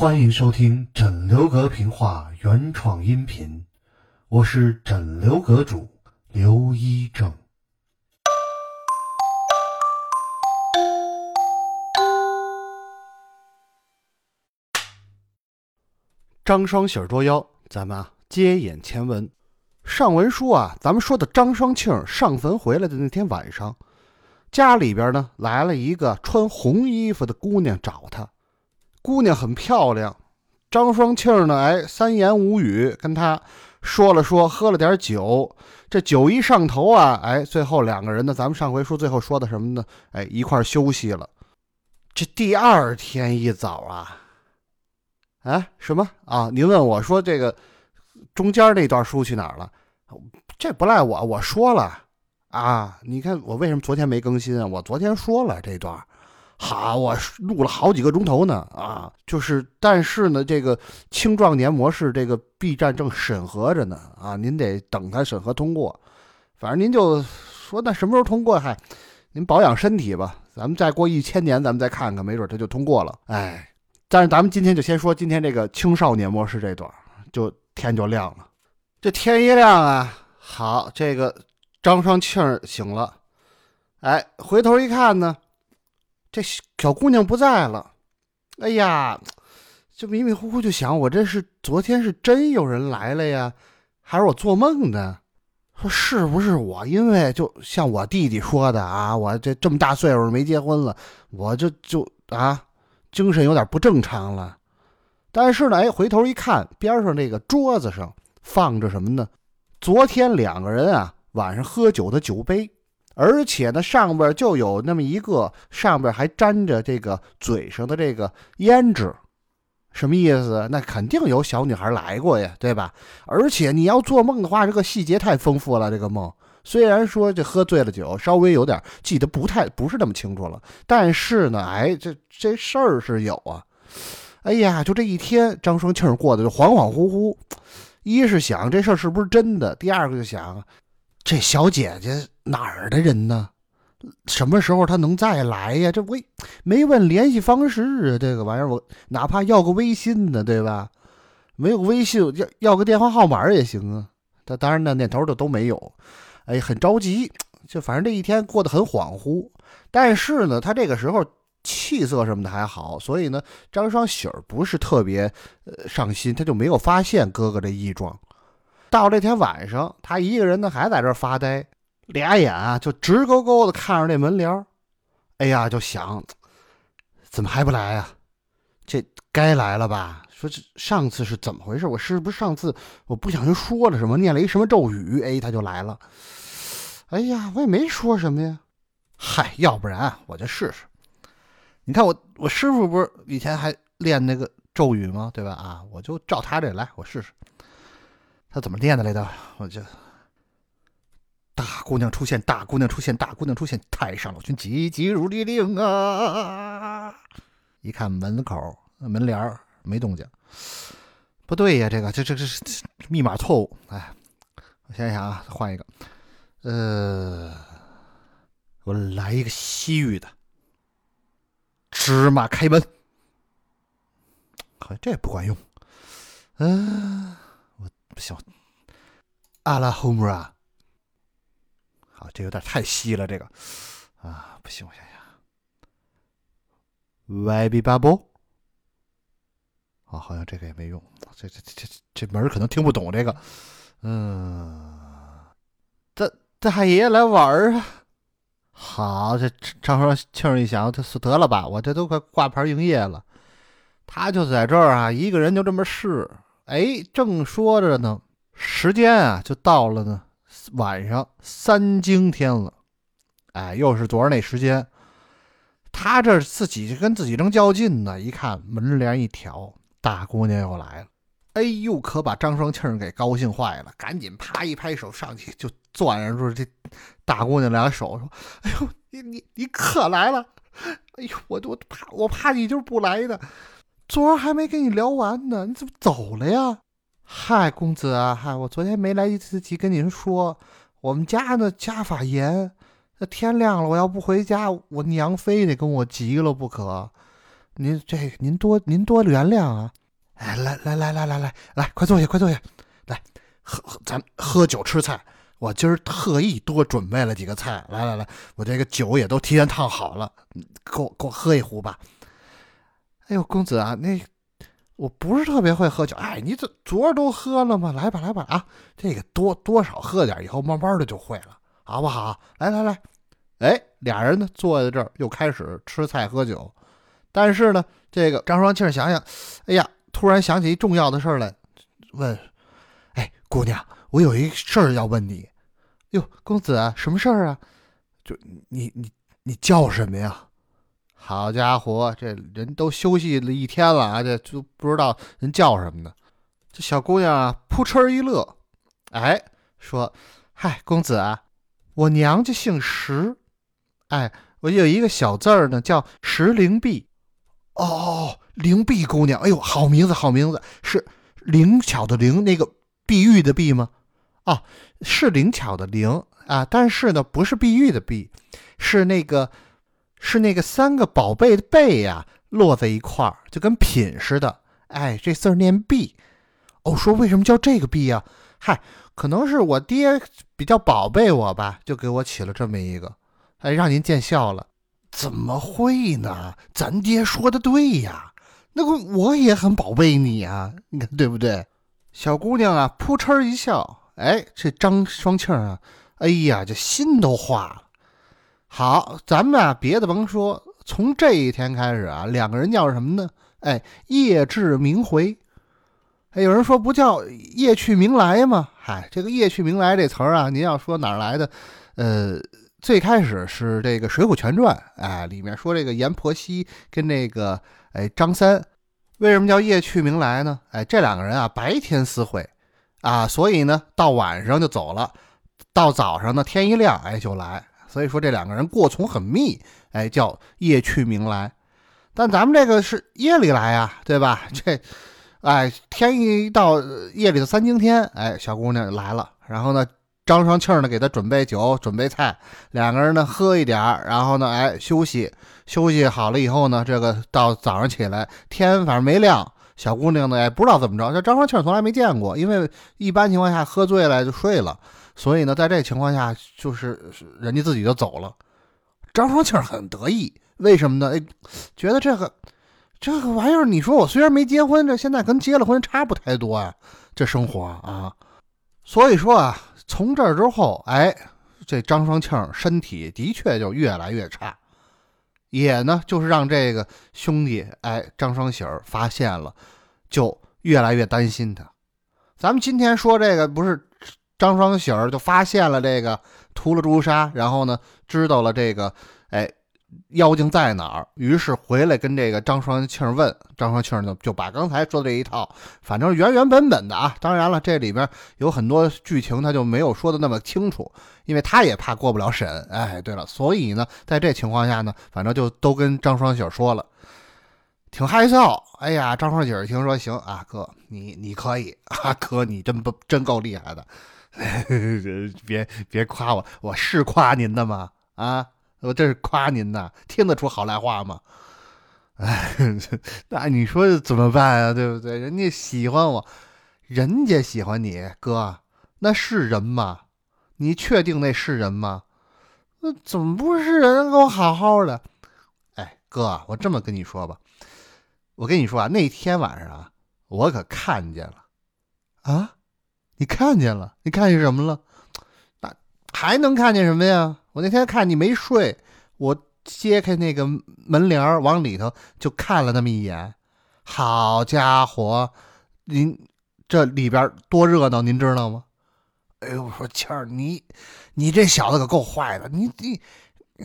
欢迎收听枕流阁评话原创音频，我是枕流阁主刘一正。张双喜儿捉妖，咱们啊接演前文。上文书啊，咱们说的张双庆上坟回来的那天晚上，家里边呢来了一个穿红衣服的姑娘找他。姑娘很漂亮，张双庆呢，哎，三言五语跟他说了说，喝了点酒。这酒一上头啊，哎，最后两个人呢，咱们上回书最后说的什么呢？哎，一块休息了。这第二天一早啊，哎，什么啊？您问我说这个中间那段书去哪儿了？这不赖我，我说了啊！你看我为什么昨天没更新啊？我昨天说了这段，好，我录了好几个钟头呢啊！就是，但是呢，这个青壮年模式，这个 B 站正审核着呢啊！您得等它审核通过。反正您就说那什么时候通过？嗨，您保养身体吧。咱们再过一千年，咱们再看看，没准它就通过了。哎，但是咱们今天就先说今天这个青少年模式这段，就天就亮了。这天一亮啊，好，这个张双庆醒了，哎，回头一看呢，这小姑娘不在了。哎呀，就迷迷糊糊就想，我这是昨天是真有人来了呀，还是我做梦呢？说是不是我？因为就像我弟弟说的啊，我这这么大岁数没结婚了，我就就啊，精神有点不正常了。但是呢，哎，回头一看，边上那个桌子上。放着什么呢？昨天两个人啊晚上喝酒的酒杯，而且呢上边就有那么一个，上边还沾着这个嘴上的这个胭脂，什么意思？那肯定有小女孩来过呀，对吧？而且你要做梦的话，这个细节太丰富了。这个梦虽然说这喝醉了酒，稍微有点记得不太不是那么清楚了，但是呢，哎，这这事儿是有啊。哎呀，就这一天，张双庆过得就恍恍惚惚。一是想这事儿是不是真的，第二个就想，这小姐姐哪儿的人呢？什么时候她能再来呀？这微没问联系方式，这个玩意儿我哪怕要个微信呢，对吧？没有微信，要要个电话号码也行啊。他当然那念头的都没有，哎，很着急，就反正这一天过得很恍惚。但是呢，他这个时候。气色什么的还好，所以呢，张双喜儿不是特别上心，他就没有发现哥哥这异状。到这天晚上，他一个人呢还在这发呆，俩眼啊就直勾勾的看着那门帘哎呀，就想怎么还不来呀？这该来了吧？说这上次是怎么回事？我是不是上次我不小心说了什么，念了一什么咒语？哎，他就来了。哎呀，我也没说什么呀。嗨，要不然我就试试。你看我，我师傅不是以前还练那个咒语吗？对吧？啊，我就照他这来，我试试。他怎么练的来着？我就大姑娘出现，大姑娘出现，大姑娘出现，太上老君急急如律令啊！一看门口门帘没动静，不对呀，这个这这这密码错误。哎，我想想啊，换一个。呃，我来一个西域的。芝麻开门，好像这也不管用。嗯，阿拉后姆啊，好，这有点太稀了。这个啊，不行，我想想。Y B 八波，啊，好像这个也没用。这这这这这门可能听不懂这个。嗯，大大爷爷来玩儿啊。好，这张双庆一想，他得了吧，我这都快挂牌营业了。他就在这儿啊，一个人就这么试。哎，正说着呢，时间啊就到了呢，晚上三更天了。哎，又是昨儿那时间。他这自己跟自己正较劲呢，一看门帘一挑，大姑娘又来了。哎呦，可把张双庆给高兴坏了，赶紧啪一拍手，上去就攥着住这大姑娘俩手，说：“哎呦，你你你可来了！哎呦，我我怕我怕你就是不来的，昨儿还没跟你聊完呢，你怎么走了呀？嗨，公子啊，嗨，我昨天没来得及跟您说，我们家呢家法严，那天亮了，我要不回家，我娘非得跟我急了不可。您这您多您多原谅啊！哎，来来来来来来来，快坐下，快坐下，来喝喝咱喝酒吃菜。我今儿特意多准备了几个菜，来来来，我这个酒也都提前烫好了，给我给我喝一壶吧。哎呦，公子啊，那我不是特别会喝酒，哎，你这昨儿都喝了吗？来吧来吧啊，这个多多少喝点，以后慢慢的就会了，好不好？来来来，哎，俩人呢坐在这儿又开始吃菜喝酒，但是呢，这个张双庆想想，哎呀，突然想起一重要的事儿来，问，哎，姑娘。我有一事儿要问你，哟，公子，什么事儿啊？就你你你叫什么呀？好家伙，这人都休息了一天了啊，这就不知道人叫什么呢。这小姑娘啊，扑哧一乐，哎，说：“嗨，公子啊，我娘家姓石，哎，我有一个小字儿呢，叫石灵璧。哦，灵璧姑娘，哎呦，好名字，好名字，是灵巧的灵，那个碧玉的碧吗？”哦，是灵巧的灵啊，但是呢，不是碧玉的碧，是那个，是那个三个宝贝的贝呀，落在一块儿，就跟品似的。哎，这字念币。哦，说为什么叫这个币呀？嗨，可能是我爹比较宝贝我吧，就给我起了这么一个。哎，让您见笑了。怎么会呢？咱爹说的对呀，那个我也很宝贝你呀，你看对不对？小姑娘啊，扑哧一笑。哎，这张双庆啊，哎呀，这心都化了。好，咱们啊，别的甭说，从这一天开始啊，两个人叫什么呢？哎，夜至明回。哎，有人说不叫夜去明来吗？嗨，这个夜去明来这词儿啊，您要说哪儿来的？呃，最开始是这个《水浒全传》哎，里面说这个阎婆惜跟那个哎张三，为什么叫夜去明来呢？哎，这两个人啊，白天私会。啊，所以呢，到晚上就走了，到早上呢，天一亮，哎，就来。所以说这两个人过从很密，哎，叫夜去明来。但咱们这个是夜里来呀，对吧？这，哎，天一到夜里的三更天，哎，小姑娘来了。然后呢，张双庆呢给她准备酒，准备菜，两个人呢喝一点然后呢，哎，休息休息好了以后呢，这个到早上起来，天反正没亮。小姑娘呢，也不知道怎么着，这张双庆从来没见过，因为一般情况下喝醉了就睡了，所以呢，在这情况下就是人家自己就走了。张双庆很得意，为什么呢？哎，觉得这个这个玩意儿，你说我虽然没结婚，这现在跟结了婚差不太多啊，这生活啊。所以说啊，从这之后，哎，这张双庆身体的确就越来越差。也呢，就是让这个兄弟，哎，张双喜儿发现了，就越来越担心他。咱们今天说这个，不是张双喜儿就发现了这个涂了朱砂，然后呢，知道了这个，哎。妖精在哪儿？于是回来跟这个张双庆问，张双庆就就把刚才说的这一套，反正原原本本的啊。当然了，这里边有很多剧情他就没有说的那么清楚，因为他也怕过不了审。哎，对了，所以呢，在这情况下呢，反正就都跟张双喜说了，挺害臊。哎呀，张双喜儿听说行啊，哥你你可以啊，哥你真不真够厉害的，别别夸我，我是夸您的吗？啊。我这是夸您呢，听得出好赖话吗？哎，那你说怎么办啊？对不对？人家喜欢我，人家喜欢你哥，那是人吗？你确定那是人吗？那怎么不是人？跟我好好的。哎，哥，我这么跟你说吧，我跟你说啊，那天晚上啊，我可看见了啊，你看见了？你看见什么了？那还能看见什么呀？我那天看你没睡，我揭开那个门帘往里头就看了那么一眼。好家伙，您这里边多热闹，您知道吗？哎呦，我说倩儿，你你这小子可够坏的，你你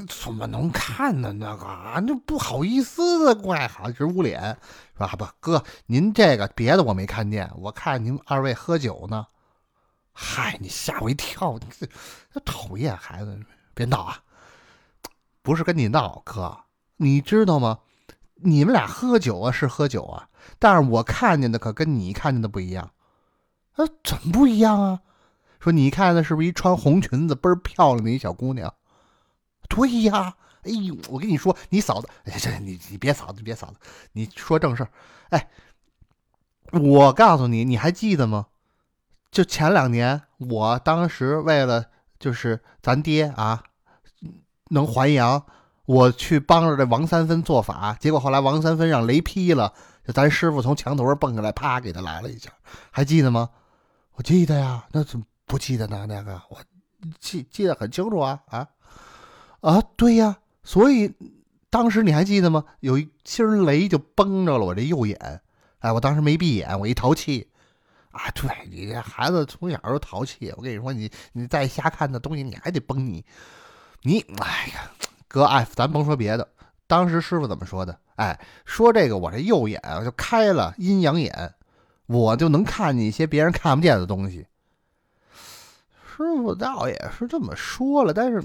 怎么能看呢？那个啊，那不好意思的，怪好直捂脸，是吧？不，哥，您这个别的我没看见，我看您二位喝酒呢。嗨，你吓我一跳，你这这讨厌孩子。别闹啊！不是跟你闹，哥，你知道吗？你们俩喝酒啊是喝酒啊，但是我看见的可跟你看见的不一样。啊，怎么不一样啊？说你看的是不是一穿红裙子倍儿漂亮的一小姑娘？对呀，哎呦，我跟你说，你嫂子，哎，这你你别嫂子，别嫂子，你说正事儿。哎，我告诉你，你还记得吗？就前两年，我当时为了就是咱爹啊能还阳，我去帮着这王三分做法，结果后来王三分让雷劈了，就咱师傅从墙头上蹦下来，啪给他来了一下，还记得吗？我记得呀，那怎么不记得呢？那个我记记得很清楚啊啊啊！对呀，所以当时你还记得吗？有一星雷就崩着了我这右眼，哎，我当时没闭眼，我一淘气。啊，对你这孩子从小就淘气，我跟你说，你你再瞎看那东西，你还得崩你，你哎呀，哥哎，咱甭说别的，当时师傅怎么说的？哎，说这个我这右眼啊就开了阴阳眼，我就能看见一些别人看不见的东西。师傅倒也是这么说了，但是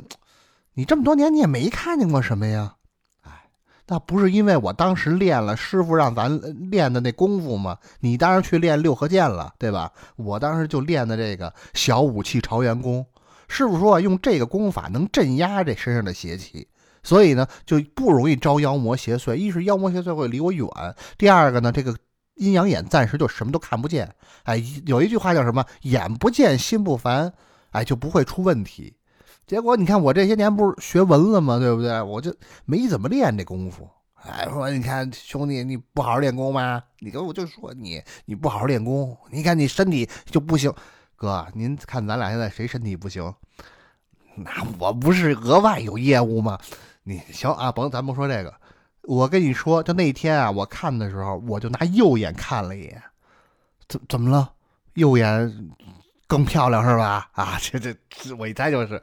你这么多年你也没看见过什么呀？那不是因为我当时练了师傅让咱练的那功夫吗？你当然去练六合剑了，对吧？我当时就练的这个小武器朝元功。师傅说啊用这个功法能镇压这身上的邪气，所以呢就不容易招妖魔邪祟。一是妖魔邪祟会离我远，第二个呢这个阴阳眼暂时就什么都看不见。哎，有一句话叫什么？眼不见心不烦，哎就不会出问题。结果你看我这些年不是学文了吗？对不对？我就没怎么练这功夫。哎，说你看兄弟，你不好好练功吗？你跟我就说你你不好好练功，你看你身体就不行。哥，您看咱俩现在谁身体不行？那我不是额外有业务吗？你行啊，甭咱不说这个。我跟你说，就那天啊，我看的时候，我就拿右眼看了一眼，怎怎么了？右眼更漂亮是吧？啊，这这这我一猜就是。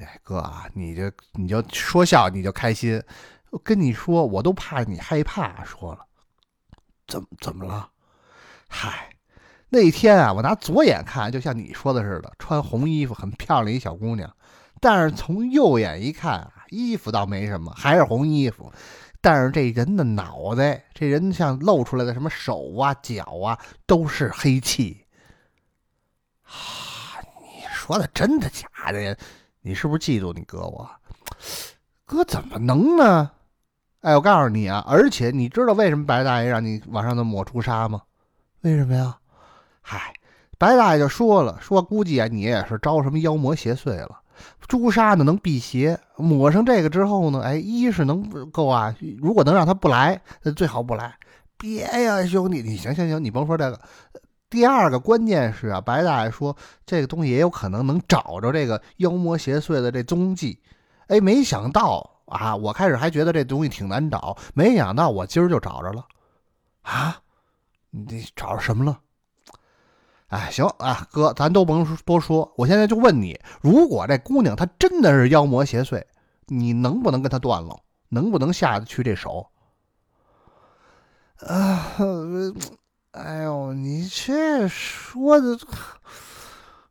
哎，哥啊，你就你就说笑，你就开心。我跟你说，我都怕你害怕。说了，怎么怎么了？嗨，那天啊，我拿左眼看，就像你说的似的，穿红衣服，很漂亮一小姑娘。但是从右眼一看，衣服倒没什么，还是红衣服。但是这人的脑袋，这人像露出来的什么手啊、脚啊，都是黑气。啊，你说的真的假的呀？你是不是嫉妒你哥我？哥怎么能呢？哎，我告诉你啊，而且你知道为什么白大爷让你往上头抹朱砂吗？为什么呀？嗨，白大爷就说了，说估计啊你也是招什么妖魔邪祟了。朱砂呢能辟邪，抹上这个之后呢，哎，一是能够啊，如果能让他不来，最好不来。别呀，兄弟，你行行行，你甭说这个。第二个关键是啊，白大爷说这个东西也有可能能找着这个妖魔邪祟的这踪迹。哎，没想到啊，我开始还觉得这东西挺难找，没想到我今儿就找着了。啊，你找着什么了？哎，行啊，哥，咱都甭多说，我现在就问你，如果这姑娘她真的是妖魔邪祟，你能不能跟她断了？能不能下得去这手？啊。哎呦，你这说的，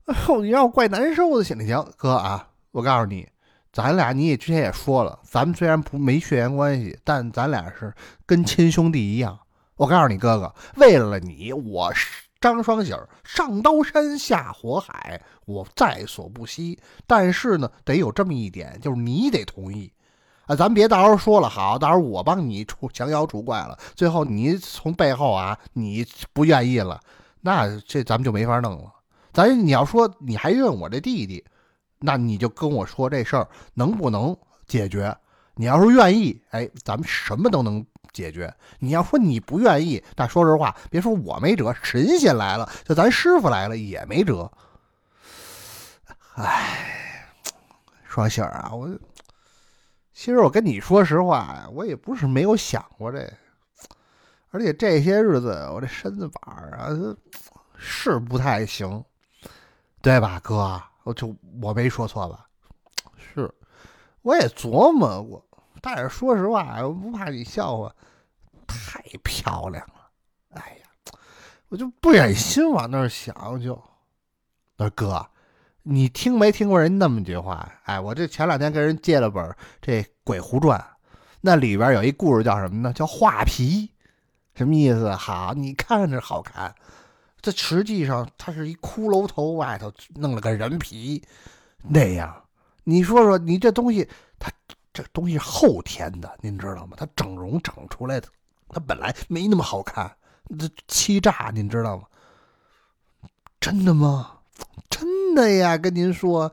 哎呦，你让我怪难受的。行不行，哥啊，我告诉你，咱俩你也之前也说了，咱们虽然不没血缘关系，但咱俩是跟亲兄弟一样。我告诉你，哥哥，为了你，我张双喜上刀山下火海，我在所不惜。但是呢，得有这么一点，就是你得同意。啊，咱别到时候说了好，到时候我帮你除降妖除怪了，最后你从背后啊，你不愿意了，那这咱们就没法弄了。咱你要说你还认我这弟弟，那你就跟我说这事儿能不能解决？你要是愿意，哎，咱们什么都能解决。你要说你不愿意，那说实话，别说我没辙，神仙来了，就咱师傅来了也没辙。唉，双喜儿啊，我。其实我跟你说实话呀，我也不是没有想过这，而且这些日子我这身子板儿啊 是不太行，对吧，哥？我就我没说错吧？是，我也琢磨过，但是说实话，我不怕你笑话，太漂亮了，哎呀，我就不忍心往那儿想，就那哥。你听没听过人那么一句话？哎，我这前两天跟人借了本这《鬼狐传》，那里边有一故事叫什么呢？叫画皮，什么意思？好，你看着好看，这实际上它是一骷髅头外头弄了个人皮那样。你说说，你这东西它这东西后天的，您知道吗？它整容整出来的，它本来没那么好看，这欺诈，您知道吗？真的吗？真的呀，跟您说，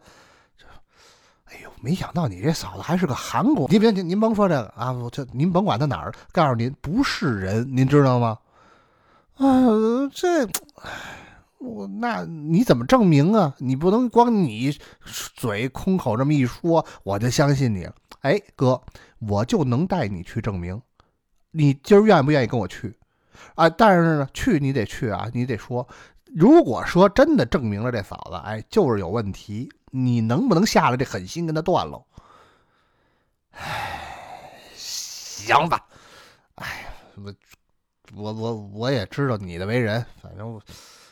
哎呦，没想到你这嫂子还是个韩国。您别您甭说这个啊，我这您甭管他哪儿，告诉您不是人，您知道吗？啊，这，我那你怎么证明啊？你不能光你嘴空口这么一说，我就相信你。哎，哥，我就能带你去证明。你今儿愿不愿意跟我去？啊，但是呢，去你得去啊，你得说。如果说真的证明了这嫂子，哎，就是有问题，你能不能下了这狠心跟他断了？哎，行吧。哎，我我我我也知道你的为人，反正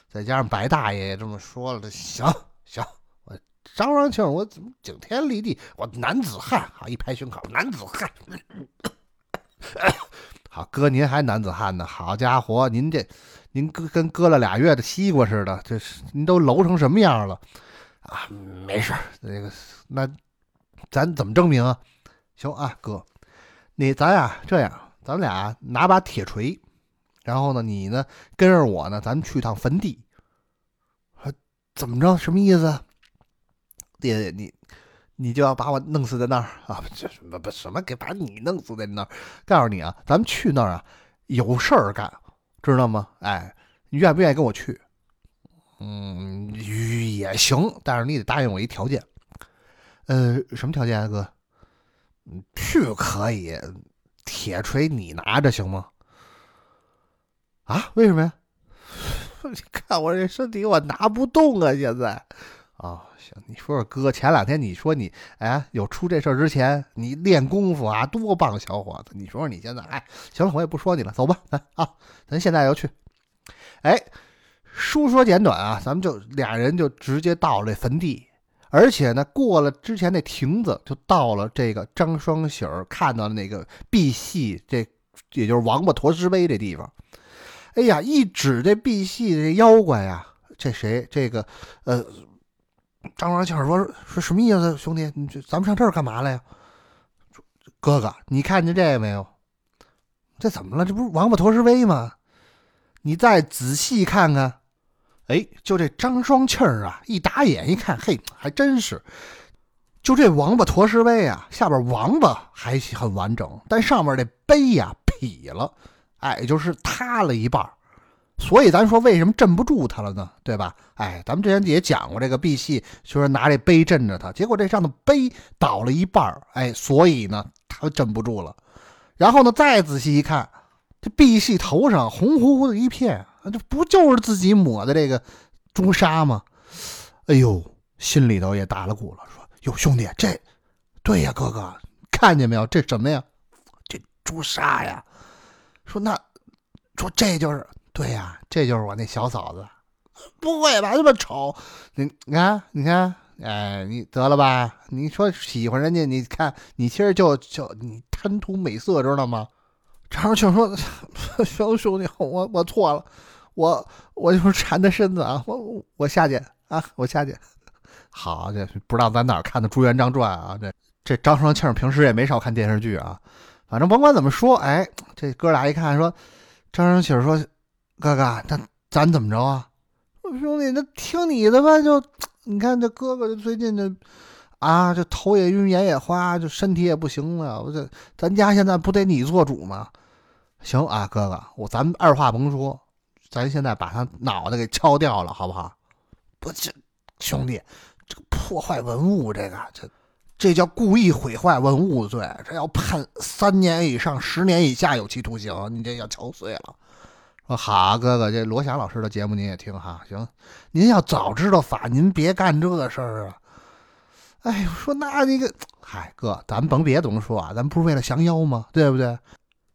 再加上白大爷也这么说了，行行。我张双庆，我怎么顶天立地？我男子汉，好一拍胸口，男子汉。好哥，您还男子汉呢？好家伙，您这。您跟跟割了俩月的西瓜似的，这是您都揉成什么样了啊？没事那个那咱怎么证明啊？行啊，哥，你咱呀这样，咱俩拿把铁锤，然后呢，你呢跟着我呢，咱们去趟坟地。怎么着？什么意思？爹爹，你你就要把我弄死在那儿啊？这什么不什么给把你弄死在那儿？告诉你啊，咱们去那儿啊，有事儿干。知道吗？哎，你愿不愿意跟我去？嗯，也行，但是你得答应我一条件。呃，什么条件啊，哥？去可以，铁锤你拿着行吗？啊？为什么呀？你看我这身体，我拿不动啊！现在啊，行，你说说哥，前两天你说你哎，有出这事儿之前，你练功夫啊，多棒，小伙子！你说说你现在，哎，行了，我也不说你了，走吧，来啊。咱现在要去，哎，书说简短啊，咱们就俩人就直接到了坟地，而且呢，过了之前那亭子，就到了这个张双喜儿看到的那个碧玺，这也就是王八驼石碑这地方。哎呀，一指这碧玺这妖怪呀，这谁？这个呃，张双庆儿说说什么意思？兄弟，你咱们上这儿干嘛来呀？哥哥，你看见这个没有？这怎么了？这不是王八驼石碑吗？你再仔细看看，哎，就这张双庆啊，一打眼一看，嘿，还真是，就这王八驼石碑啊，下边王八还很完整，但上面这碑呀劈了，哎，就是塌了一半所以咱说为什么镇不住他了呢？对吧？哎，咱们之前也讲过这个碧玺，就是拿这碑镇着他，结果这上的碑倒了一半哎，所以呢，他镇不住了。然后呢，再仔细一看。这碧玺头上红乎乎的一片，这不就是自己抹的这个朱砂吗？哎呦，心里头也打了鼓了，说：“哟，兄弟，这对呀，哥哥，看见没有？这什么呀？这朱砂呀！说那说这就是对呀，这就是我那小嫂子。不会吧？这么丑？你你看，你看，哎，你得了吧？你说喜欢人家，你看你其实就就你贪图美色，知道吗？”张双庆说：“ 兄兄弟，我我错了，我我就是馋的身子啊，我我下去啊，我下去。好，这不知道咱哪看的《朱元璋传》啊？这这张双庆平时也没少看电视剧啊。反正甭管怎么说，哎，这哥俩一看说，张双庆说：‘哥哥，那咱怎么着啊？’兄弟，那听你的吧。就你看这哥哥，最近这。”啊，这头也晕，眼也花，就身体也不行了。我这咱家现在不得你做主吗？行啊，哥哥，我咱二话甭说，咱现在把他脑袋给敲掉了，好不好？不，这兄弟，这个破坏文物，这个这这叫故意毁坏文物罪，这要判三年以上十年以下有期徒刑。你这要敲碎了。说好，哥哥，这罗翔老师的节目您也听哈。行，您要早知道法，您别干这事儿啊。哎呦，说那那个，嗨哥，咱甭别的么说啊，咱不是为了降妖吗？对不对？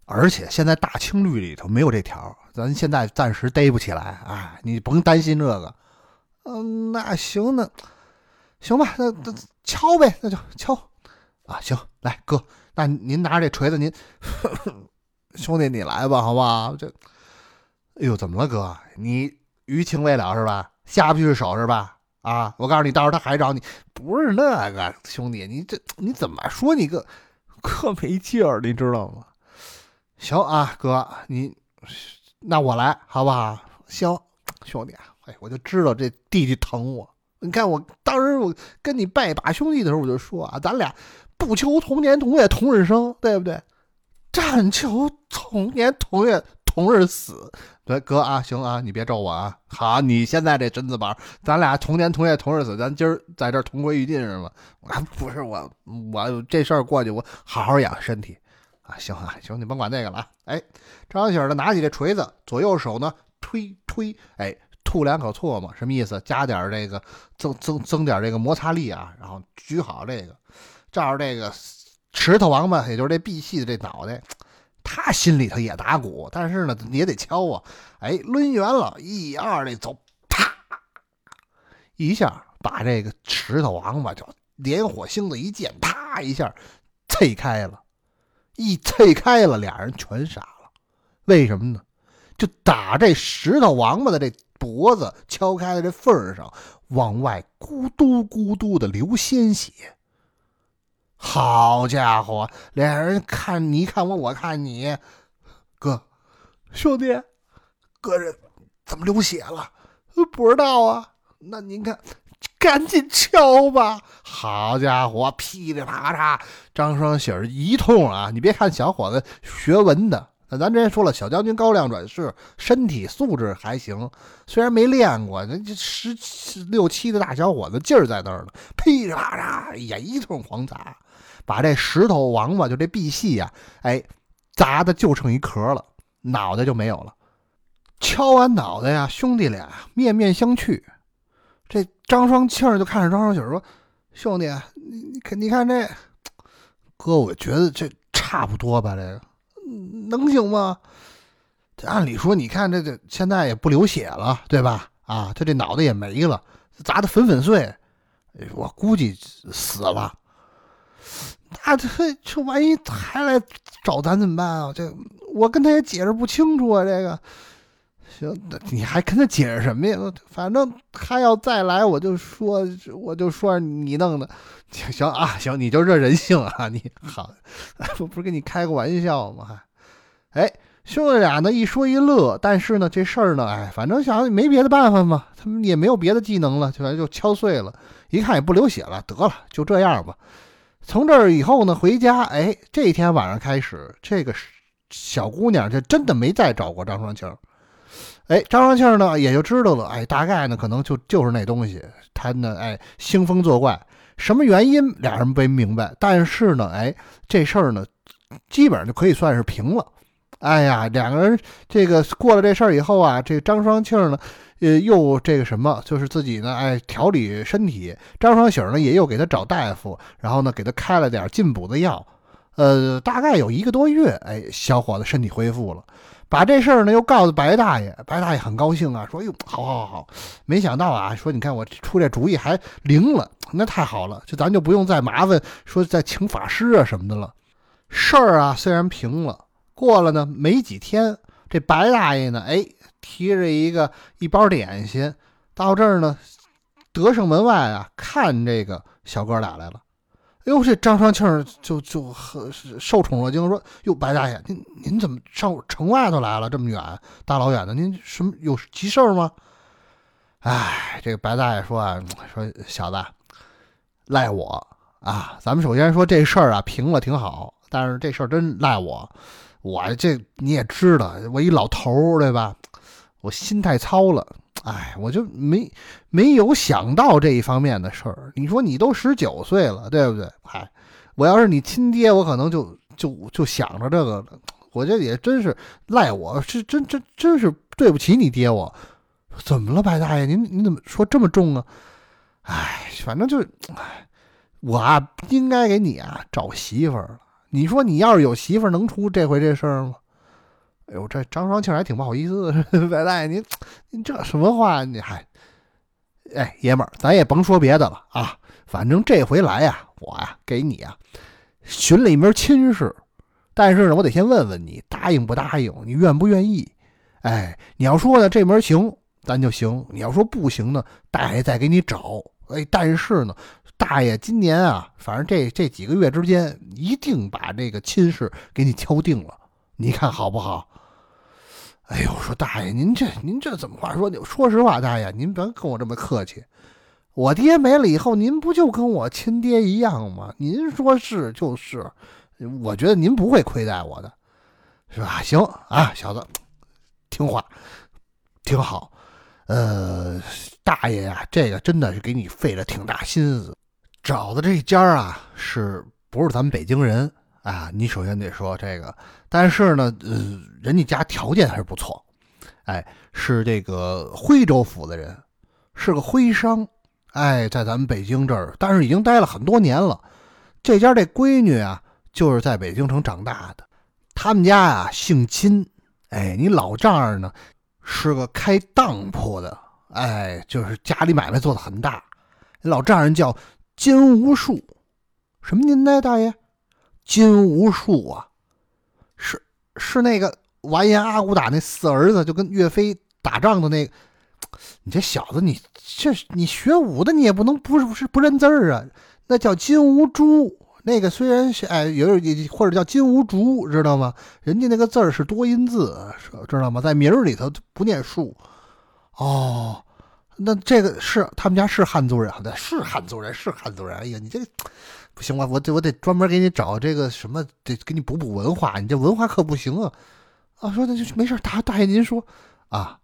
而且现在大清律里头没有这条，咱现在暂时逮不起来。哎，你甭担心这个。嗯，那行，那行吧，那那敲呗，那就敲。啊，行，来哥，那您拿着这锤子，您 兄弟你来吧，好不好？这，哎呦，怎么了哥？你余情未了是吧？下不去手是吧？啊！我告诉你，到时候他还找你，不是那个兄弟，你这你怎么说？你个可没劲儿，你知道吗？行啊，哥，你那我来好不好？行，兄弟啊，哎，我就知道这弟弟疼我。你看我当时我跟你拜把兄弟的时候，我就说啊，咱俩不求同年同月同日生，对不对？但求同年同月同日死。对，哥啊，行啊，你别咒我啊。好，你现在这身子板，咱俩同年同月同日死，咱今儿在这同归于尽是吗？啊，不是我，我这事儿过去，我好好养身体啊。行啊，行，你甭管那个了啊。哎，张喜儿呢，拿起这锤子，左右手呢推推，哎，吐两口唾沫，什么意思？加点这个，增增增点这个摩擦力啊，然后举好这个，照着这个石头王八，也就是这闭气的这脑袋。他心里头也打鼓，但是呢也得敲啊！哎，抡圆了，一二的走，啪，一下把这个石头王八就连火星子一溅，啪一下碎开了，一碎开了，俩人全傻了。为什么呢？就打这石头王八的这脖子敲开的这缝上，往外咕嘟咕嘟的流鲜血。好家伙，俩人看你看我，我看你，哥，兄弟，哥人怎么流血了？不知道啊。那您看，赶紧敲吧。好家伙，噼里啪嚓，张双喜一通啊！你别看小伙子学文的，那咱之前说了，小将军高亮转世，身体素质还行，虽然没练过，那这十六七的大小伙子劲儿在那儿呢。噼里啪嚓，哎呀，一通狂砸。把这石头王八就这碧玺呀，哎，砸的就剩一壳了，脑袋就没有了。敲完脑袋呀，兄弟俩面面相觑。这张双庆就看着张双喜说：“兄弟，你你看你看这哥，我觉得这差不多吧？这个能行吗？这按理说，你看这这现在也不流血了，对吧？啊，他这脑袋也没了，砸的粉粉碎，我估计死了。”那这这万一还来找咱怎么办啊？这我跟他也解释不清楚啊。这个行，你还跟他解释什么呀？反正他要再来，我就说我就说你弄的。行啊，行，你就这人性啊，你好，我不是跟你开个玩笑吗？哎，兄弟俩呢一说一乐，但是呢这事儿呢，哎，反正想没别的办法嘛，他们也没有别的技能了，就就敲碎了，一看也不流血了，得了，就这样吧。从这儿以后呢，回家，哎，这一天晚上开始，这个小姑娘就真的没再找过张双庆。哎，张双庆呢也就知道了，哎，大概呢可能就就是那东西，他呢，哎，兴风作怪，什么原因俩人没明白，但是呢，哎，这事儿呢，基本上就可以算是平了。哎呀，两个人这个过了这事儿以后啊，这张双庆呢。呃，又这个什么，就是自己呢，哎，调理身体。张双喜呢，也又给他找大夫，然后呢，给他开了点进补的药。呃，大概有一个多月，哎，小伙子身体恢复了。把这事儿呢，又告诉白大爷，白大爷很高兴啊，说：“哟，好好好，没想到啊，说你看我出这主意还灵了，那太好了，就咱就不用再麻烦说再请法师啊什么的了。事儿啊，虽然平了，过了呢没几天，这白大爷呢，哎。”提着一个一包点心到这儿呢，德胜门外啊，看这个小哥俩来了。哎呦，这张双庆就就很受宠若惊，说：“哟，白大爷，您您怎么上城外头来了？这么远，大老远的，您什么有急事吗？”哎，这个白大爷说啊，说小子，赖我啊！咱们首先说这事儿啊，平了挺好，但是这事儿真赖我。我这你也知道，我一老头儿，对吧？我心太糙了，哎，我就没没有想到这一方面的事儿。你说你都十九岁了，对不对？嗨，我要是你亲爹，我可能就就就想着这个了。我这也真是赖我，是真真真是对不起你爹。我怎么了，白大爷？您您怎么说这么重啊？哎，反正就，哎，我啊应该给你啊找媳妇儿。你说你要是有媳妇儿，能出这回这事儿吗？哎呦，这张双庆还挺不好意思的，白大爷，您您这什么话？你还，哎，爷们儿，咱也甭说别的了啊，反正这回来呀，我呀给你啊寻了一门亲事，但是呢，我得先问问你答应不答应，你愿不愿意？哎，你要说呢这门行，咱就行；你要说不行呢，大爷再给你找，哎，但是呢，大爷今年啊，反正这这几个月之间，一定把这个亲事给你敲定了，你看好不好？哎呦，说大爷，您这您这怎么话说？说实话，大爷，您别跟我这么客气。我爹没了以后，您不就跟我亲爹一样吗？您说是就是，我觉得您不会亏待我的，是吧？行啊，小子，听话，挺好。呃，大爷呀，这个真的是给你费了挺大心思，找的这家啊，是不是咱们北京人啊？你首先得说这个，但是呢，呃，人家家条件还是不错，哎，是这个徽州府的人，是个徽商。哎，在咱们北京这儿，但是已经待了很多年了。这家这闺女啊，就是在北京城长大的。他们家啊姓金，哎，你老丈人呢是个开当铺的，哎，就是家里买卖做的很大。老丈人叫金无数，什么年代大爷？金无数啊，是是那个完颜阿骨打那四儿子，就跟岳飞打仗的那。你这小子，你这你学武的，你也不能不是不是不认字儿啊？那叫金无珠，那个虽然是哎，有或者叫金无竹，知道吗？人家那个字儿是多音字，知道吗？在名儿里头不念数。哦，那这个是他们家是汉族人，对是汉族人，是汉族人。哎呀，你这个不行啊，我得我得专门给你找这个什么，得给你补补文化。你这文化可不行啊！啊，说那就没事，大大爷您说啊。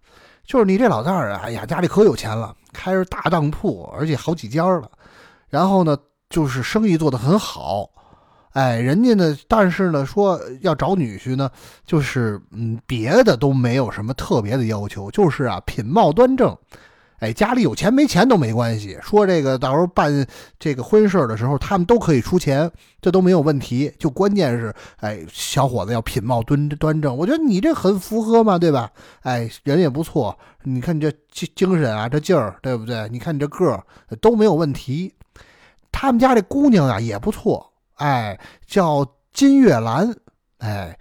就是你这老丈人，哎呀，家里可有钱了，开着大当铺，而且好几家了。然后呢，就是生意做得很好，哎，人家呢，但是呢，说要找女婿呢，就是嗯，别的都没有什么特别的要求，就是啊，品貌端正。哎，家里有钱没钱都没关系。说这个到时候办这个婚事的时候，他们都可以出钱，这都没有问题。就关键是，哎，小伙子要品貌端端正。我觉得你这很符合嘛，对吧？哎，人也不错。你看你这精精神啊，这劲儿，对不对？你看你这个都没有问题。他们家这姑娘啊也不错，哎，叫金月兰，哎，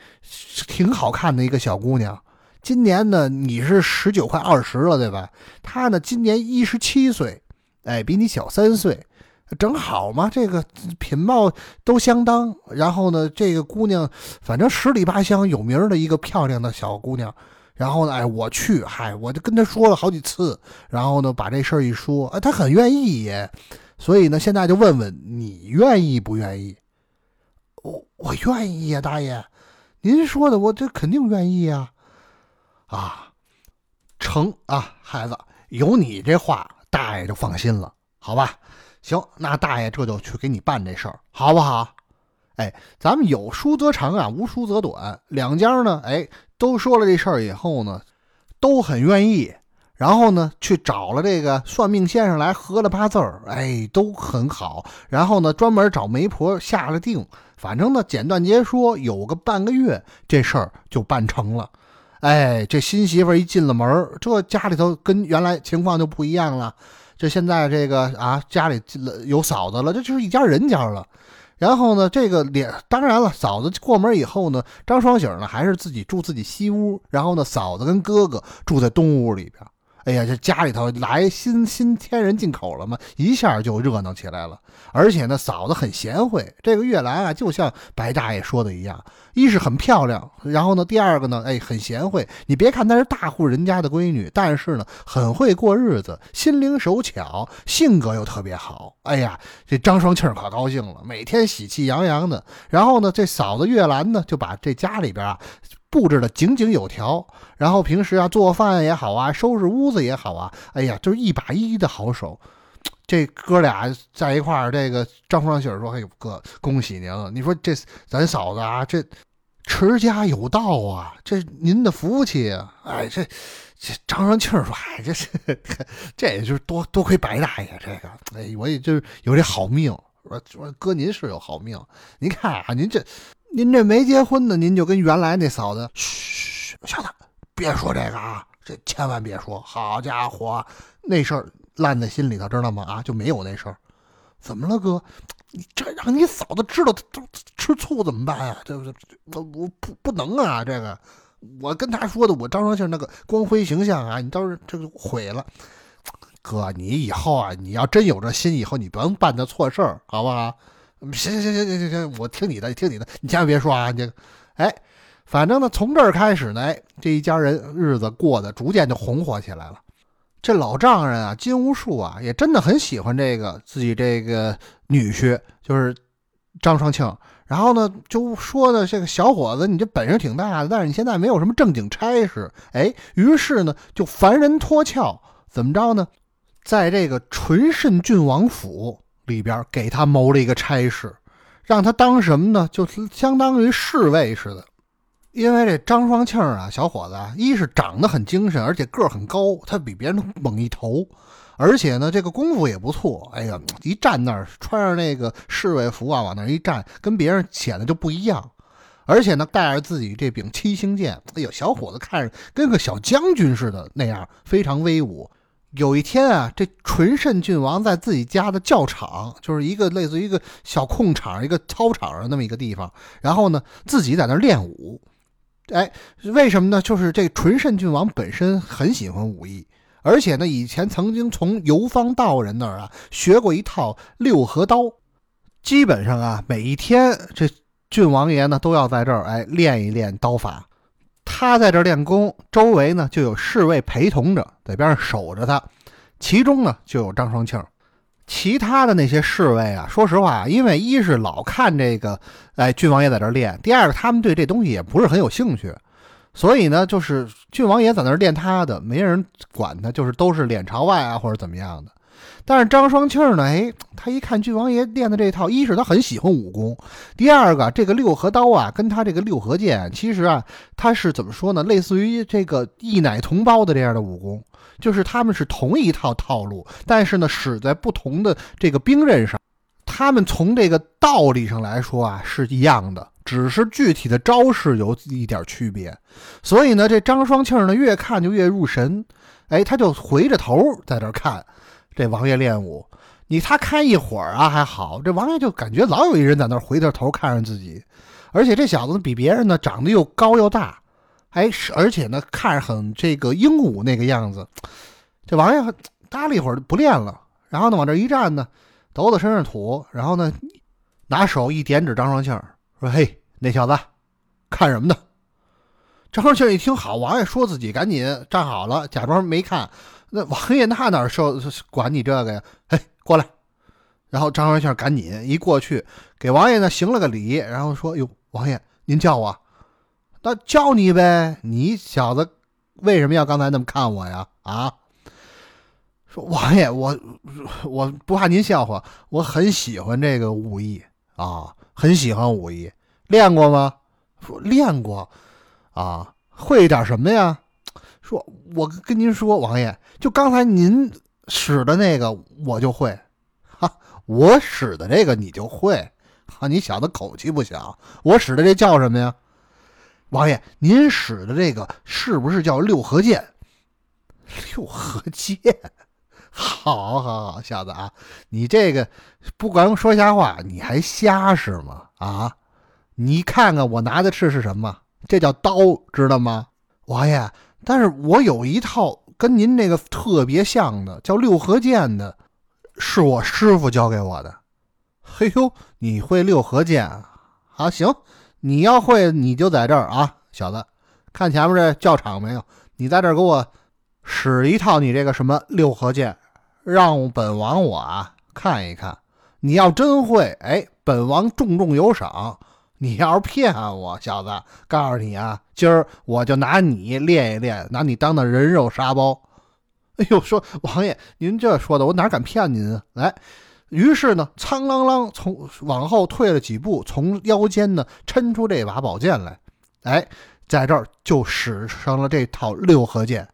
挺好看的一个小姑娘。今年呢，你是十九快二十了，对吧？他呢，今年一十七岁，哎，比你小三岁，正好嘛。这个品貌都相当。然后呢，这个姑娘反正十里八乡有名的一个漂亮的小姑娘。然后呢，哎，我去，嗨，我就跟她说了好几次。然后呢，把这事儿一说，哎，她很愿意耶。所以呢，现在就问问你愿意不愿意？我我愿意呀，大爷，您说的，我这肯定愿意呀。啊，啊成啊，孩子，有你这话，大爷就放心了，好吧？行，那大爷这就去给你办这事儿，好不好？哎，咱们有书则长啊，无书则短。两家呢，哎，都说了这事儿以后呢，都很愿意，然后呢，去找了这个算命先生来合了八字儿，哎，都很好。然后呢，专门找媒婆下了定，反正呢，简短截说，有个半个月，这事儿就办成了。哎，这新媳妇一进了门这家里头跟原来情况就不一样了。这现在这个啊，家里进了有嫂子了，这就是一家人家了。然后呢，这个脸当然了，嫂子过门以后呢，张双喜呢还是自己住自己西屋，然后呢，嫂子跟哥哥住在东屋里边。哎呀，这家里头来新新添人进口了嘛，一下就热闹起来了。而且呢，嫂子很贤惠。这个月兰啊，就像白大爷说的一样，一是很漂亮，然后呢，第二个呢，哎，很贤惠。你别看她是大户人家的闺女，但是呢，很会过日子，心灵手巧，性格又特别好。哎呀，这张双庆可高兴了，每天喜气洋洋的。然后呢，这嫂子月兰呢，就把这家里边啊。布置的井井有条，然后平时啊做饭也好啊，收拾屋子也好啊，哎呀，就是一把一的好手。这哥俩在一块儿，这个张双喜说：“哎呦哥，恭喜您了！你说这咱嫂子啊，这持家有道啊，这您的福气啊！哎，这这张双庆说：哎，这是 这也就是多多亏白大爷这个，哎，我也就是有这好命。说说哥，您是有好命。您看啊，您这。”您这没结婚呢，您就跟原来那嫂子，嘘，小子，别说这个啊，这千万别说。好家伙，那事儿烂在心里头，知道吗？啊，就没有那事儿。怎么了，哥？你这让你嫂子知道，她都吃醋怎么办呀？对不对？我我不不能啊，这个我跟她说的，我张双庆那个光辉形象啊，你到时这个毁了。哥，你以后啊，你要真有这心，以后你甭办的错事儿，好不好？行行行行行行行，我听你的，听你的，你千万别说啊！你，哎，反正呢，从这儿开始呢，这一家人日子过得逐渐就红火起来了。这老丈人啊，金无数啊，也真的很喜欢这个自己这个女婿，就是张双庆。然后呢，就说呢，这个小伙子，你这本事挺大的，但是你现在没有什么正经差事。哎，于是呢，就凡人脱壳，怎么着呢？在这个纯慎郡王府。里边给他谋了一个差事，让他当什么呢？就是相当于侍卫似的。因为这张双庆啊，小伙子啊，一是长得很精神，而且个儿很高，他比别人猛一头，而且呢，这个功夫也不错。哎呀，一站那儿，穿上那个侍卫服啊，往那儿一站，跟别人显得就不一样。而且呢，带着自己这柄七星剑，哎呦，小伙子看着跟个小将军似的那样，非常威武。有一天啊，这纯慎郡王在自己家的教场，就是一个类似于一个小空场、一个操场上那么一个地方，然后呢，自己在那练武。哎，为什么呢？就是这纯慎郡王本身很喜欢武艺，而且呢，以前曾经从游方道人那儿啊学过一套六合刀。基本上啊，每一天这郡王爷呢都要在这儿哎练一练刀法。他在这练功，周围呢就有侍卫陪同着，在边上守着他。其中呢就有张双庆，其他的那些侍卫啊，说实话，因为一是老看这个，哎，郡王爷在这练；第二个，他们对这东西也不是很有兴趣，所以呢，就是郡王爷在那练他的，没人管他，就是都是脸朝外啊，或者怎么样的。但是张双庆呢？哎，他一看郡王爷练的这套，一是他很喜欢武功，第二个这个六合刀啊，跟他这个六合剑，其实啊，他是怎么说呢？类似于这个一奶同胞的这样的武功，就是他们是同一套套路，但是呢，使在不同的这个兵刃上，他们从这个道理上来说啊是一样的，只是具体的招式有一点区别。所以呢，这张双庆呢，越看就越入神，哎，他就回着头在这看。这王爷练武，你他看一会儿啊还好，这王爷就感觉老有一人在那儿回着头看着自己，而且这小子比别人呢长得又高又大，还而且呢看着很这个英武那个样子。这王爷搭了一会儿不练了，然后呢往这一站呢，抖抖身上土，然后呢拿手一点指张双庆，说：“嘿，那小子看什么呢？”张双庆一听好，王爷说自己，赶紧站好了，假装没看。那王爷那哪受管你这个呀？哎，过来！然后张双庆赶紧一过去，给王爷呢行了个礼，然后说：“哟，王爷您叫我，那叫你呗。你小子为什么要刚才那么看我呀？啊？说王爷，我我不怕您笑话，我很喜欢这个武艺啊，很喜欢武艺，练过吗？说练过啊，会一点什么呀？”说，我跟您说，王爷，就刚才您使的那个，我就会。哈，我使的这个你就会？哈，你小子口气不小。我使的这叫什么呀？王爷，您使的这个是不是叫六合剑？六合剑，好好好，小子啊，你这个不管说瞎话，你还瞎是吗？啊，你看看我拿的是是什么？这叫刀，知道吗，王爷？但是我有一套跟您这个特别像的，叫六合剑的，是我师傅教给我的。嘿呦，你会六合剑啊？行，你要会，你就在这儿啊，小子，看前面这教场没有？你在这儿给我使一套你这个什么六合剑，让本王我啊看一看。你要真会，哎，本王重重有赏。你要是骗我，小子，告诉你啊，今儿我就拿你练一练，拿你当那人肉沙包。哎呦，说王爷，您这说的，我哪敢骗您啊？来，于是呢，苍啷啷从往后退了几步，从腰间呢抻出这把宝剑来，哎，在这儿就使上了这套六合剑。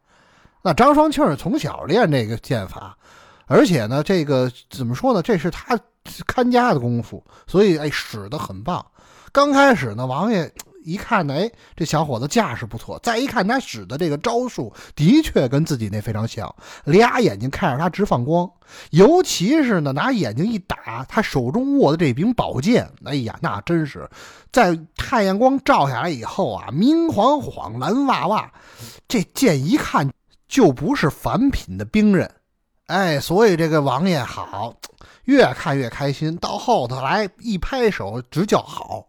那张双庆从小练这个剑法，而且呢，这个怎么说呢？这是他看家的功夫，所以哎，使得很棒。刚开始呢，王爷一看呢，哎，这小伙子架势不错。再一看他使的这个招数，的确跟自己那非常像，俩眼睛看着他直放光。尤其是呢，拿眼睛一打，他手中握的这柄宝剑，哎呀，那真是在太阳光照下来以后啊，明晃晃、蓝哇哇。这剑一看就不是凡品的兵刃，哎，所以这个王爷好，越看越开心，到后头来一拍手直叫好。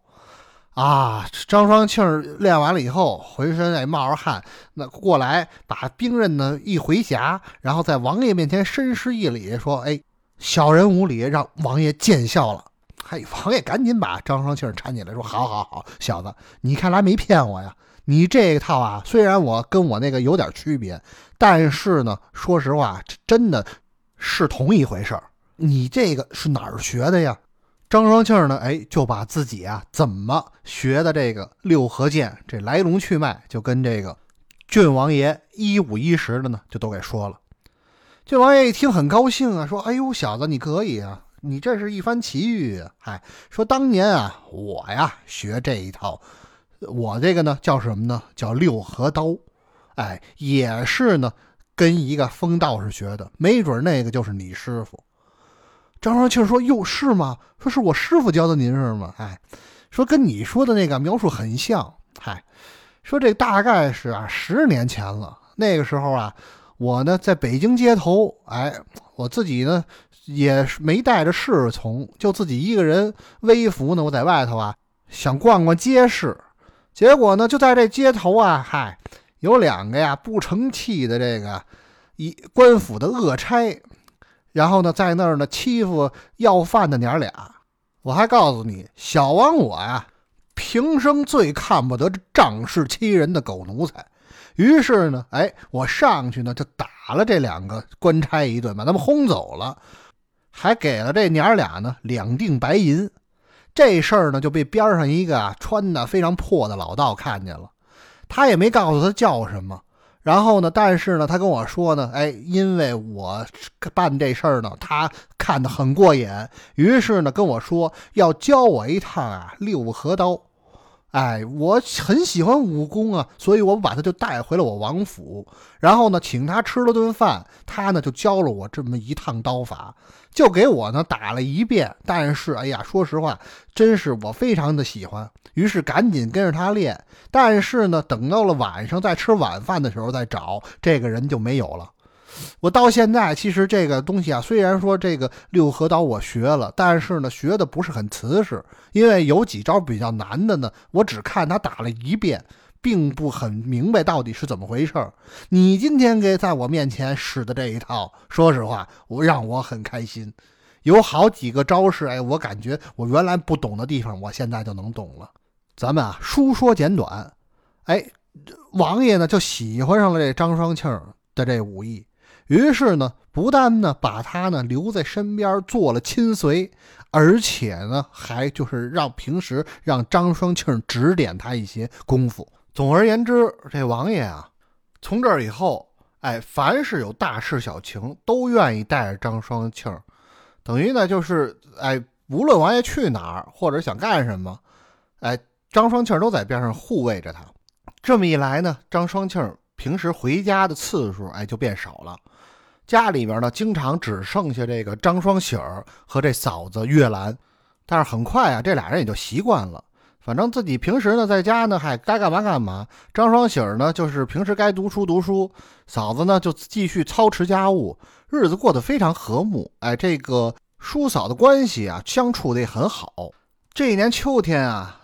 啊，张双庆练完了以后，浑身哎冒着汗，那过来把兵刃呢一回匣，然后在王爷面前深施一礼，说：“哎，小人无礼，让王爷见笑了。”嘿，王爷赶紧把张双庆搀起来，说：“好好好，小子，你看来没骗我呀？你这一套啊，虽然我跟我那个有点区别，但是呢，说实话，真的是同一回事儿。你这个是哪儿学的呀？”张双庆呢？哎，就把自己啊怎么学的这个六合剑这来龙去脉，就跟这个郡王爷一五一十的呢，就都给说了。郡王爷一听很高兴啊，说：“哎呦，小子你可以啊，你这是一番奇遇啊！嗨，说当年啊，我呀学这一套，我这个呢叫什么呢？叫六合刀。哎，也是呢跟一个疯道士学的，没准那个就是你师傅。”张双庆说：“哟，是吗？说是我师傅教的您是吗？哎，说跟你说的那个描述很像。嗨，说这大概是啊十年前了。那个时候啊，我呢在北京街头，哎，我自己呢也没带着侍从，就自己一个人微服呢。我在外头啊想逛逛街市，结果呢就在这街头啊，嗨，有两个呀不成器的这个一官府的恶差。”然后呢，在那儿呢欺负要饭的娘俩，我还告诉你，小王我呀，平生最看不得仗势欺人的狗奴才。于是呢，哎，我上去呢就打了这两个官差一顿，把他们轰走了，还给了这娘俩呢两锭白银。这事儿呢就被边上一个穿的非常破的老道看见了，他也没告诉他叫什么。然后呢？但是呢，他跟我说呢，哎，因为我办这事儿呢，他看得很过瘾，于是呢跟我说要教我一趟啊六合刀。哎，我很喜欢武功啊，所以我把他就带回了我王府，然后呢请他吃了顿饭，他呢就教了我这么一趟刀法，就给我呢打了一遍。但是哎呀，说实话，真是我非常的喜欢。于是赶紧跟着他练，但是呢，等到了晚上再吃晚饭的时候再找这个人就没有了。我到现在其实这个东西啊，虽然说这个六合刀我学了，但是呢，学的不是很瓷实，因为有几招比较难的呢，我只看他打了一遍，并不很明白到底是怎么回事你今天给在我面前使的这一套，说实话，我让我很开心。有好几个招式，哎，我感觉我原来不懂的地方，我现在就能懂了。咱们啊，书说简短，哎，王爷呢就喜欢上了这张双庆的这武艺，于是呢，不但呢把他呢留在身边做了亲随，而且呢还就是让平时让张双庆指点他一些功夫。总而言之，这王爷啊，从这儿以后，哎，凡是有大事小情，都愿意带着张双庆，等于呢就是哎，无论王爷去哪儿或者想干什么，哎。张双庆都在边上护卫着他，这么一来呢，张双庆平时回家的次数哎就变少了，家里边呢经常只剩下这个张双喜儿和这嫂子月兰，但是很快啊这俩人也就习惯了，反正自己平时呢在家呢还该干嘛干嘛，张双喜儿呢就是平时该读书读书，嫂子呢就继续操持家务，日子过得非常和睦，哎这个叔嫂的关系啊相处的也很好。这一年秋天啊。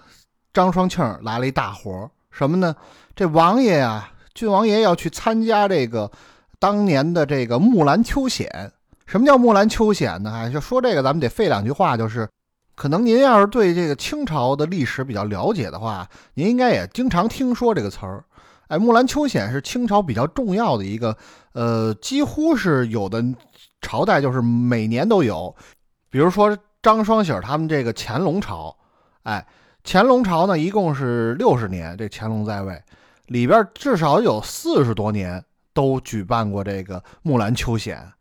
张双庆来了一大活儿什么呢？这王爷呀，郡王爷要去参加这个当年的这个木兰秋显。什么叫木兰秋显呢？哎，就说这个，咱们得费两句话，就是可能您要是对这个清朝的历史比较了解的话，您应该也经常听说这个词儿。哎，木兰秋显是清朝比较重要的一个，呃，几乎是有的朝代就是每年都有。比如说张双喜他们这个乾隆朝，哎。乾隆朝呢，一共是六十年，这乾隆在位，里边至少有四十多年都举办过这个木兰秋显。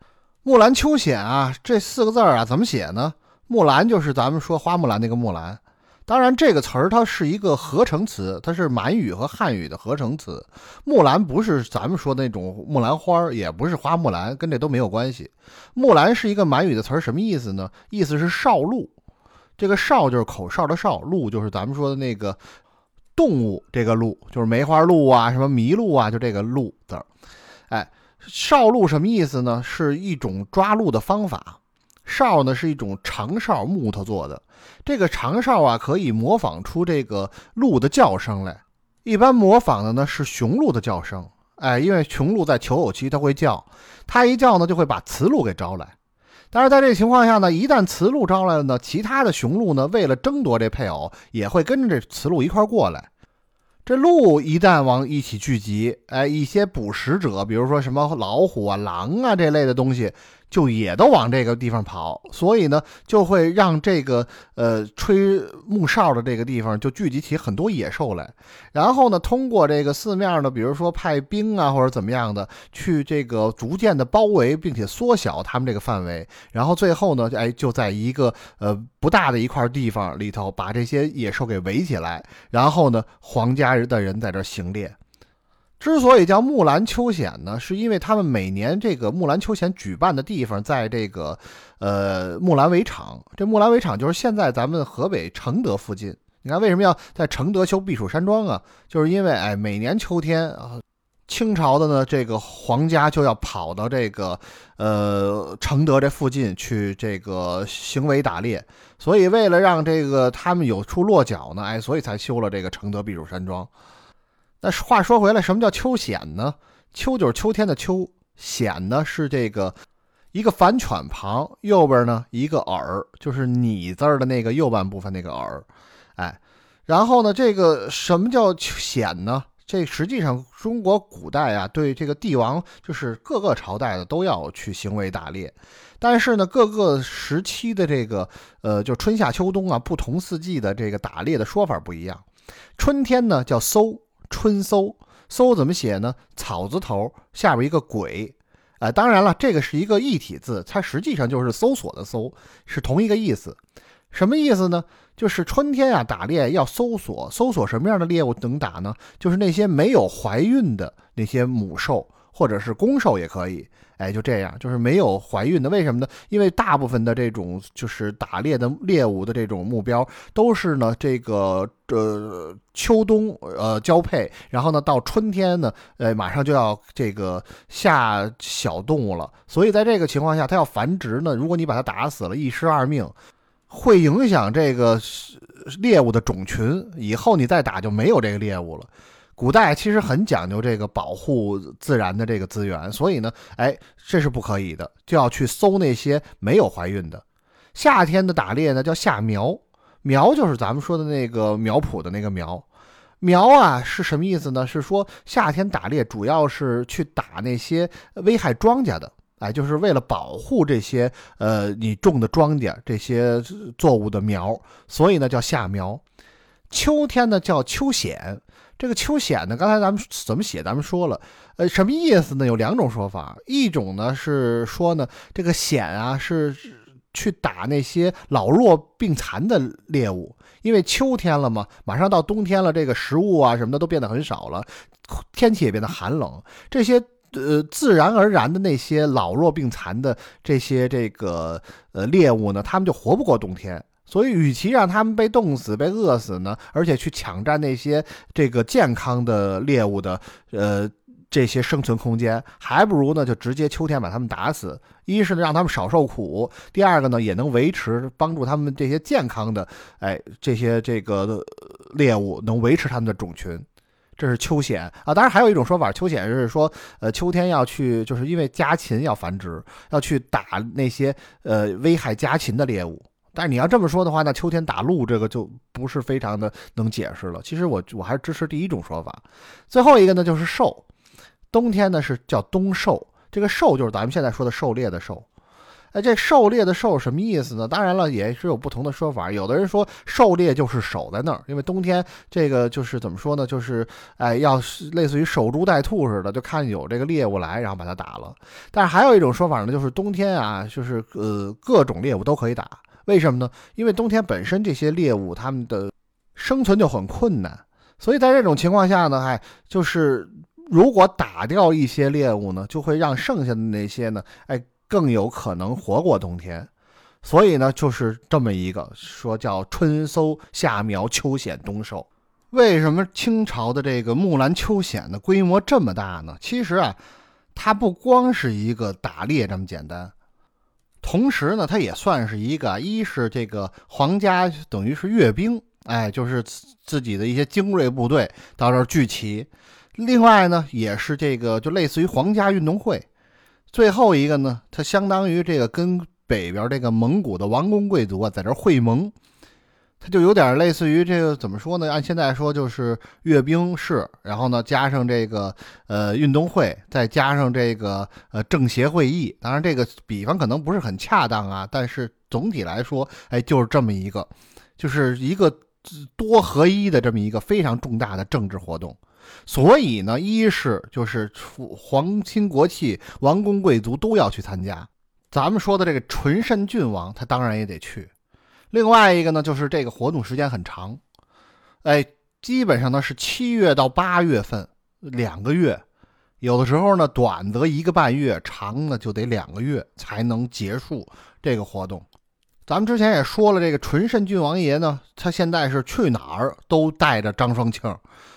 木兰秋显啊，这四个字儿啊，怎么写呢？木兰就是咱们说花木兰那个木兰，当然这个词儿它是一个合成词，它是满语和汉语的合成词。木兰不是咱们说的那种木兰花，也不是花木兰，跟这都没有关系。木兰是一个满语的词儿，什么意思呢？意思是少鹿。这个哨就是口哨的哨，鹿就是咱们说的那个动物，这个鹿就是梅花鹿啊，什么麋鹿啊，就这个鹿字儿。哎，哨鹿什么意思呢？是一种抓鹿的方法。哨呢是一种长哨，木头做的。这个长哨啊，可以模仿出这个鹿的叫声来。一般模仿的呢是雄鹿的叫声。哎，因为雄鹿在求偶期它会叫，它一叫呢就会把雌鹿给招来。但是在这情况下呢，一旦雌鹿招来了呢，其他的雄鹿呢为了争夺这配偶，也会跟着这雌鹿一块过来。这鹿一旦往一起聚集，哎，一些捕食者，比如说什么老虎啊、狼啊这类的东西。就也都往这个地方跑，所以呢，就会让这个呃吹木哨的这个地方就聚集起很多野兽来，然后呢，通过这个四面呢，比如说派兵啊或者怎么样的，去这个逐渐的包围，并且缩小他们这个范围，然后最后呢，哎，就在一个呃不大的一块地方里头把这些野兽给围起来，然后呢，皇家的人在这儿行猎。之所以叫木兰秋显呢，是因为他们每年这个木兰秋显举办的地方在这个，呃，木兰围场。这木兰围场就是现在咱们河北承德附近。你看为什么要在承德修避暑山庄啊？就是因为哎，每年秋天啊，清朝的呢这个皇家就要跑到这个呃承德这附近去这个行围打猎，所以为了让这个他们有处落脚呢，哎，所以才修了这个承德避暑山庄。那话说回来，什么叫秋显呢？秋就是秋天的秋，显呢是这个一个反犬旁，右边呢一个耳，就是你字儿的那个右半部分那个耳，哎，然后呢，这个什么叫显呢？这实际上中国古代啊，对这个帝王，就是各个朝代的都要去行为打猎，但是呢，各个时期的这个呃，就春夏秋冬啊，不同四季的这个打猎的说法不一样。春天呢叫搜。春搜搜怎么写呢？草字头下边一个鬼，啊，当然了，这个是一个异体字，它实际上就是搜索的搜，是同一个意思。什么意思呢？就是春天啊，打猎要搜索，搜索什么样的猎物能打呢？就是那些没有怀孕的那些母兽。或者是公兽也可以，哎，就这样，就是没有怀孕的，为什么呢？因为大部分的这种就是打猎的猎物的这种目标都是呢，这个呃秋冬呃交配，然后呢到春天呢，呃马上就要这个下小动物了，所以在这个情况下，它要繁殖呢，如果你把它打死了，一尸二命，会影响这个猎物的种群，以后你再打就没有这个猎物了。古代其实很讲究这个保护自然的这个资源，所以呢，哎，这是不可以的，就要去搜那些没有怀孕的。夏天的打猎呢叫夏苗，苗就是咱们说的那个苗圃的那个苗。苗啊是什么意思呢？是说夏天打猎主要是去打那些危害庄稼的，哎，就是为了保护这些呃你种的庄稼这些作物的苗，所以呢叫夏苗。秋天呢叫秋显。这个秋显呢，刚才咱们怎么写？咱们说了，呃，什么意思呢？有两种说法，一种呢是说呢，这个显啊是去打那些老弱病残的猎物，因为秋天了嘛，马上到冬天了，这个食物啊什么的都变得很少了，天气也变得寒冷，这些呃自然而然的那些老弱病残的这些这个呃猎物呢，他们就活不过冬天。所以，与其让他们被冻死、被饿死呢，而且去抢占那些这个健康的猎物的呃这些生存空间，还不如呢就直接秋天把他们打死。一是呢让他们少受苦，第二个呢也能维持帮助他们这些健康的哎这些这个猎物能维持他们的种群。这是秋显啊。当然还有一种说法，秋显是说呃秋天要去，就是因为家禽要繁殖，要去打那些呃危害家禽的猎物。但是你要这么说的话，那秋天打鹿这个就不是非常的能解释了。其实我我还是支持第一种说法。最后一个呢就是狩，冬天呢是叫冬狩，这个狩就是咱们现在说的狩猎的狩。哎，这狩猎的狩什么意思呢？当然了，也是有不同的说法。有的人说狩猎就是守在那儿，因为冬天这个就是怎么说呢？就是哎，要类似于守株待兔似的，就看有这个猎物来，然后把它打了。但是还有一种说法呢，就是冬天啊，就是呃各种猎物都可以打。为什么呢？因为冬天本身这些猎物它们的生存就很困难，所以在这种情况下呢，哎，就是如果打掉一些猎物呢，就会让剩下的那些呢，哎，更有可能活过冬天。所以呢，就是这么一个说叫春搜、夏苗、秋显、冬狩。为什么清朝的这个木兰秋显的规模这么大呢？其实啊，它不光是一个打猎这么简单，同时呢，它也算是一个，一是这个皇家等于是阅兵，哎，就是自己的一些精锐部队到这儿聚齐；另外呢，也是这个就类似于皇家运动会。最后一个呢，它相当于这个跟北边这个蒙古的王公贵族啊，在这会盟。它就有点类似于这个怎么说呢？按现在说就是阅兵式，然后呢加上这个呃运动会，再加上这个呃政协会议。当然这个比方可能不是很恰当啊，但是总体来说，哎，就是这么一个，就是一个多合一的这么一个非常重大的政治活动。所以呢，一是就是皇亲国戚、王公贵族都要去参加。咱们说的这个纯慎郡王，他当然也得去。另外一个呢，就是这个活动时间很长，哎，基本上呢是七月到八月份，两个月，有的时候呢短则一个半月，长呢就得两个月才能结束这个活动。咱们之前也说了，这个纯慎郡王爷呢，他现在是去哪儿都带着张双庆，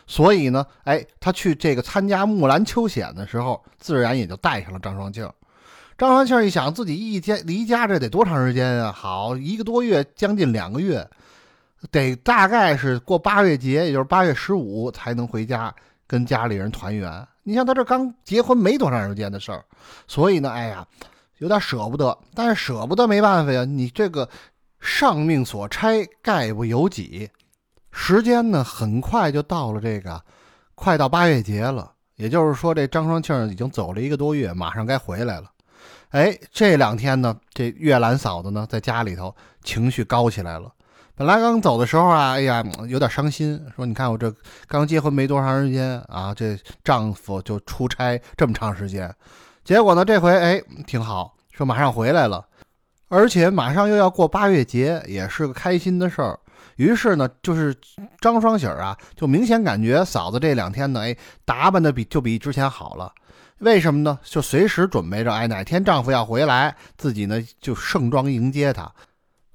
所以呢，哎，他去这个参加木兰秋显的时候，自然也就带上了张双庆。张双庆一想，自己一家离家这得多长时间啊？好，一个多月，将近两个月，得大概是过八月节，也就是八月十五才能回家跟家里人团圆。你像他这刚结婚没多长时间的事儿，所以呢，哎呀，有点舍不得。但是舍不得没办法呀，你这个上命所差，概不由己。时间呢，很快就到了这个快到八月节了，也就是说，这张双庆已经走了一个多月，马上该回来了。哎，这两天呢，这月兰嫂子呢，在家里头情绪高起来了。本来刚走的时候啊，哎呀，有点伤心，说：“你看我这刚结婚没多长时间啊，这丈夫就出差这么长时间。结果呢，这回哎挺好，说马上回来了，而且马上又要过八月节，也是个开心的事儿。于是呢，就是张双喜儿啊，就明显感觉嫂子这两天呢，哎，打扮的比就比之前好了。”为什么呢？就随时准备着，哎，哪天丈夫要回来，自己呢就盛装迎接他。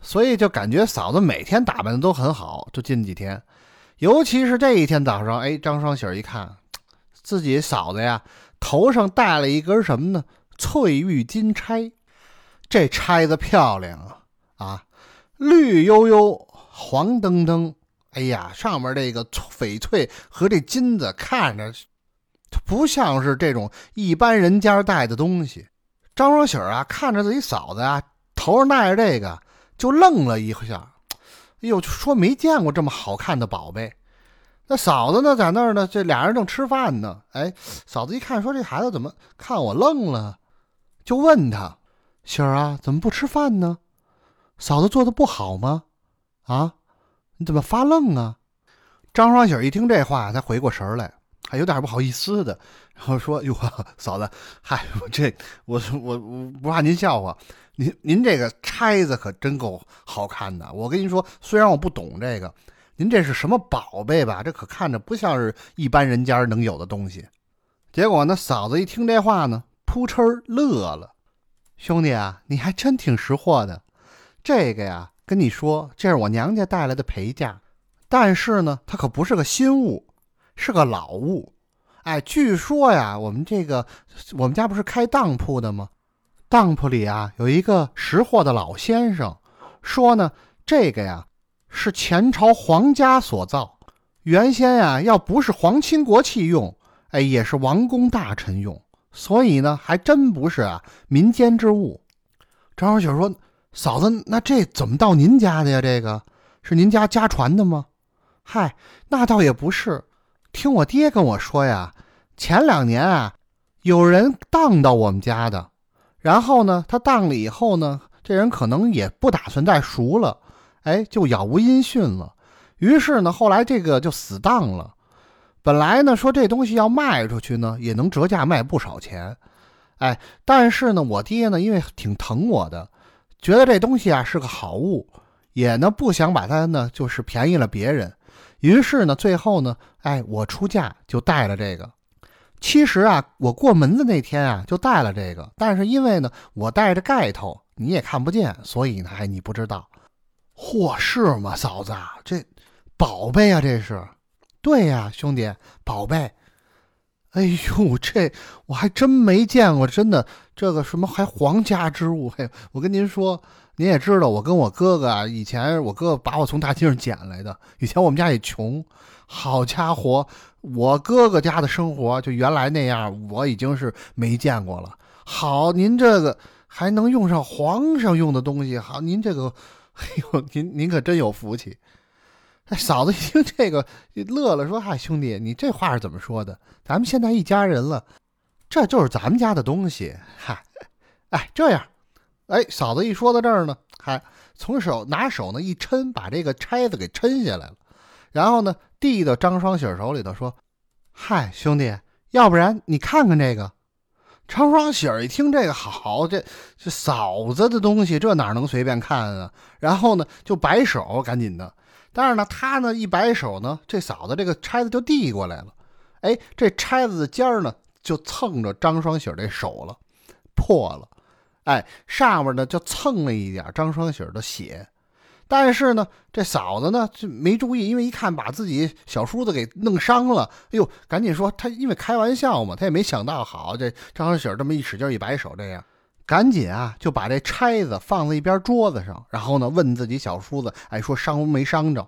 所以就感觉嫂子每天打扮的都很好。就近几天，尤其是这一天早上，哎，张双喜儿一看，自己嫂子呀头上戴了一根什么呢？翠玉金钗。这钗子漂亮啊啊，绿油油，黄澄澄。哎呀，上面这个翡翠和这金子看着。不像是这种一般人家带的东西。张双喜儿啊，看着自己嫂子啊头上戴着这个，就愣了一下。哎呦，说没见过这么好看的宝贝。那嫂子呢，在那儿呢，这俩人正吃饭呢。哎，嫂子一看，说这孩子怎么看我愣了？就问他：“喜儿啊，怎么不吃饭呢？嫂子做的不好吗？啊，你怎么发愣啊？”张双喜儿一听这话，才回过神来。还有点不好意思的，然后说：“哟，嫂子，嗨，我这我我我不怕您笑话，您您这个钗子可真够好看的。我跟您说，虽然我不懂这个，您这是什么宝贝吧？这可看着不像是一般人家能有的东西。”结果呢，嫂子一听这话呢，扑哧乐了：“兄弟啊，你还真挺识货的。这个呀，跟你说，这是我娘家带来的陪嫁，但是呢，它可不是个新物。”是个老物，哎，据说呀，我们这个我们家不是开当铺的吗？当铺里啊有一个识货的老先生，说呢，这个呀是前朝皇家所造，原先呀要不是皇亲国戚用，哎，也是王公大臣用，所以呢还真不是啊民间之物。张小雪说：“嫂子，那这怎么到您家的呀？这个是您家家传的吗？”嗨，那倒也不是。听我爹跟我说呀，前两年啊，有人当到我们家的，然后呢，他当了以后呢，这人可能也不打算再赎了，哎，就杳无音讯了。于是呢，后来这个就死当了。本来呢，说这东西要卖出去呢，也能折价卖不少钱，哎，但是呢，我爹呢，因为挺疼我的，觉得这东西啊是个好物，也呢不想把它呢就是便宜了别人。于是呢，最后呢，哎，我出嫁就带了这个。其实啊，我过门的那天啊，就带了这个。但是因为呢，我带着盖头，你也看不见，所以呢，哎，你不知道。嚯，是吗，嫂子？这宝贝啊，这是。对呀，兄弟，宝贝。哎呦，这我还真没见过，真的这个什么还皇家之物？嘿，我跟您说，您也知道，我跟我哥哥啊，以前我哥哥把我从大街上捡来的。以前我们家也穷，好家伙，我哥哥家的生活就原来那样，我已经是没见过了。好，您这个还能用上皇上用的东西，好，您这个，哎呦，您您可真有福气。嫂子一听这个，乐了，说：“嗨，兄弟，你这话是怎么说的？咱们现在一家人了，这就是咱们家的东西。嗨，哎，这样，哎，嫂子一说到这儿呢，还从手拿手呢一抻，把这个钗子给抻下来了，然后呢递到张双喜手里头，说：‘嗨，兄弟，要不然你看看这个。’张双喜一听这个，好，这这嫂子的东西，这哪能随便看啊？然后呢，就摆手，赶紧的。”但是呢，他呢一摆手呢，这嫂子这个钗子就递过来了，哎，这钗子的尖儿呢就蹭着张双喜这手了，破了，哎，上面呢就蹭了一点张双喜的血。但是呢，这嫂子呢就没注意，因为一看把自己小叔子给弄伤了，哎呦，赶紧说他因为开玩笑嘛，他也没想到，好这张双喜这么一使劲一摆手，这样。赶紧啊，就把这钗子放在一边桌子上，然后呢，问自己小叔子，哎，说伤没伤着？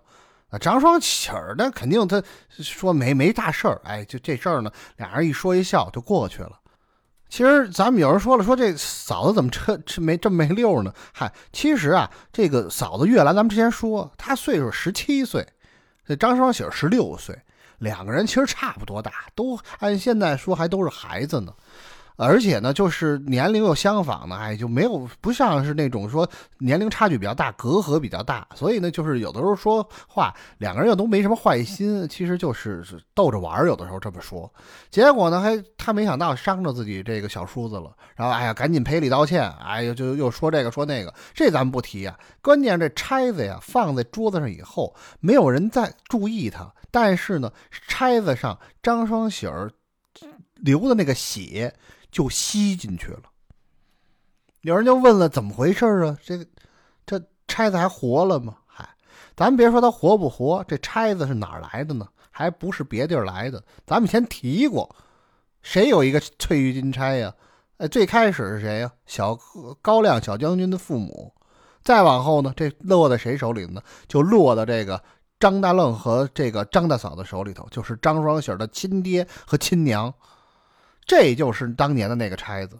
啊，张双喜儿呢，肯定他说没没大事儿，哎，就这事儿呢，俩人一说一笑就过去了。其实咱们有人说了，说这嫂子怎么这这没这么没溜呢？嗨，其实啊，这个嫂子月兰，咱们之前说她岁数十七岁，这张双喜十六岁，两个人其实差不多大，都按现在说还都是孩子呢。而且呢，就是年龄又相仿呢，哎，就没有不像是那种说年龄差距比较大，隔阂比较大，所以呢，就是有的时候说话两个人又都没什么坏心，其实就是逗着玩儿有的时候这么说，结果呢，还他没想到伤着自己这个小叔子了，然后哎呀，赶紧赔礼道歉，哎呀，就又说这个说那个，这咱们不提啊。关键这钗子呀放在桌子上以后，没有人再注意它，但是呢，钗子上张双喜儿流的那个血。就吸进去了。有人就问了，怎么回事啊？这这钗子还活了吗？嗨，咱别说它活不活，这钗子是哪来的呢？还不是别地儿来的。咱们以前提过，谁有一个翠玉金钗呀？哎，最开始是谁呀？小高亮小将军的父母。再往后呢，这落在谁手里呢？就落到这个张大愣和这个张大嫂的手里头，就是张双喜的亲爹和亲娘。这就是当年的那个钗子，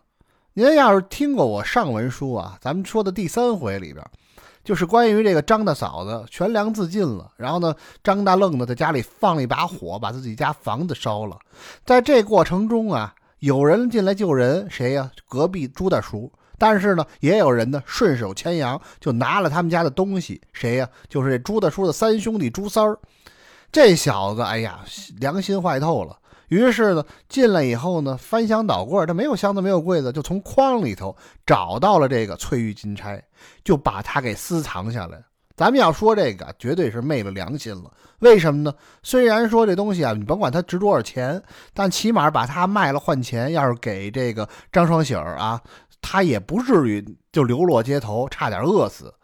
您要是听过我上文书啊，咱们说的第三回里边，就是关于这个张大嫂子悬梁自尽了，然后呢，张大愣呢在家里放了一把火，把自己家房子烧了。在这过程中啊，有人进来救人，谁呀？隔壁朱大叔。但是呢，也有人呢顺手牵羊，就拿了他们家的东西，谁呀？就是这朱大叔的三兄弟朱三儿。这小子，哎呀，良心坏透了。于是呢，进来以后呢，翻箱倒柜，他没有箱子，没有柜子，就从筐里头找到了这个翠玉金钗，就把它给私藏下来。咱们要说这个，绝对是昧了良心了。为什么呢？虽然说这东西啊，你甭管它值多少钱，但起码把它卖了换钱，要是给这个张双喜儿啊，他也不至于就流落街头，差点饿死。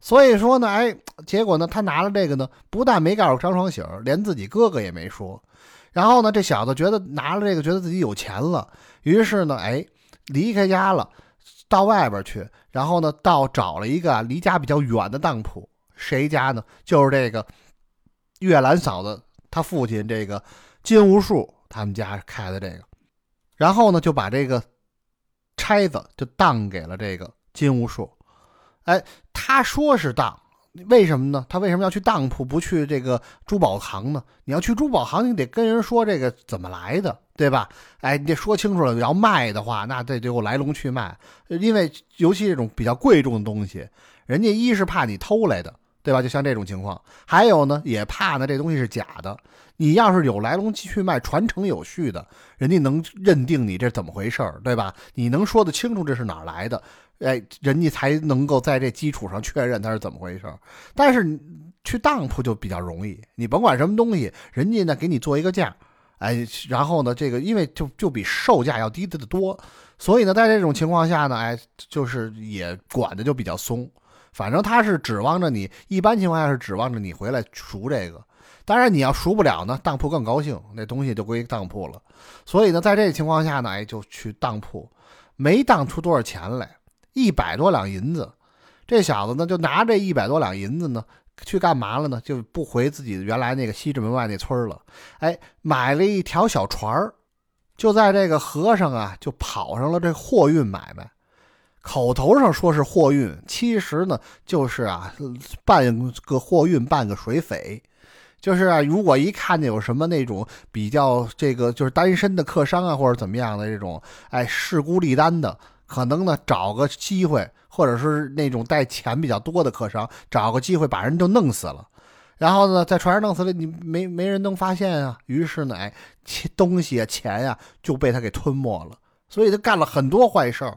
所以说呢，哎，结果呢，他拿了这个呢，不但没告诉张双喜儿，连自己哥哥也没说。然后呢，这小子觉得拿了这个，觉得自己有钱了，于是呢，哎，离开家了，到外边去，然后呢，到找了一个离家比较远的当铺，谁家呢？就是这个月兰嫂子她父亲这个金无数他们家开的这个，然后呢，就把这个钗子就当给了这个金无数，哎，他说是当。为什么呢？他为什么要去当铺，不去这个珠宝行呢？你要去珠宝行，你得跟人说这个怎么来的，对吧？哎，你得说清楚了。要卖的话，那得得有来龙去脉。因为尤其这种比较贵重的东西，人家一是怕你偷来的，对吧？就像这种情况，还有呢，也怕呢这东西是假的。你要是有来龙去脉、传承有序的，人家能认定你这怎么回事，对吧？你能说得清楚这是哪儿来的？哎，人家才能够在这基础上确认它是怎么回事但是去当铺就比较容易，你甭管什么东西，人家呢给你做一个价，哎，然后呢这个因为就就比售价要低的的多，所以呢在这种情况下呢，哎，就是也管的就比较松。反正他是指望着你，一般情况下是指望着你回来赎这个。当然你要赎不了呢，当铺更高兴，那东西就归当铺了。所以呢，在这情况下呢，哎，就去当铺，没当出多少钱来，一百多两银子。这小子呢，就拿这一百多两银子呢，去干嘛了呢？就不回自己原来那个西直门外那村了，哎，买了一条小船儿，就在这个河上啊，就跑上了这货运买卖。口头上说是货运，其实呢就是啊，半个货运半个水匪，就是啊，如果一看见有什么那种比较这个就是单身的客商啊，或者怎么样的这种，哎，势孤力单的，可能呢找个机会，或者是那种带钱比较多的客商，找个机会把人就弄死了，然后呢在船上弄死了，你没没人能发现啊，于是呢，哎，东西啊钱呀就被他给吞没了，所以他干了很多坏事儿。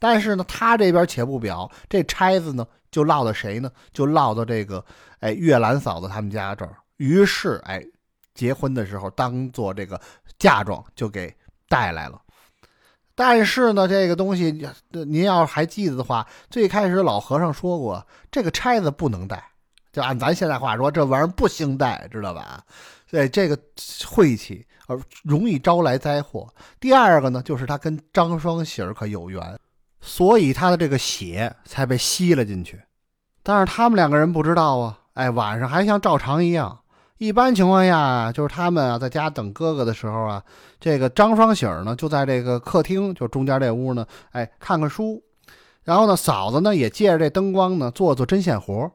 但是呢，他这边且不表，这差子呢就落到谁呢？就落到这个哎月兰嫂子他们家这儿。于是哎，结婚的时候当做这个嫁妆就给带来了。但是呢，这个东西您要还记得的话，最开始老和尚说过，这个钗子不能带，就按咱现在话说，这玩意儿不兴带，知道吧？对，这个晦气而容易招来灾祸。第二个呢，就是他跟张双喜儿可有缘。所以他的这个血才被吸了进去，但是他们两个人不知道啊。哎，晚上还像照常一样。一般情况下，就是他们啊在家等哥哥的时候啊，这个张双喜儿呢就在这个客厅，就中间这屋呢，哎看看书。然后呢，嫂子呢也借着这灯光呢做做针线活。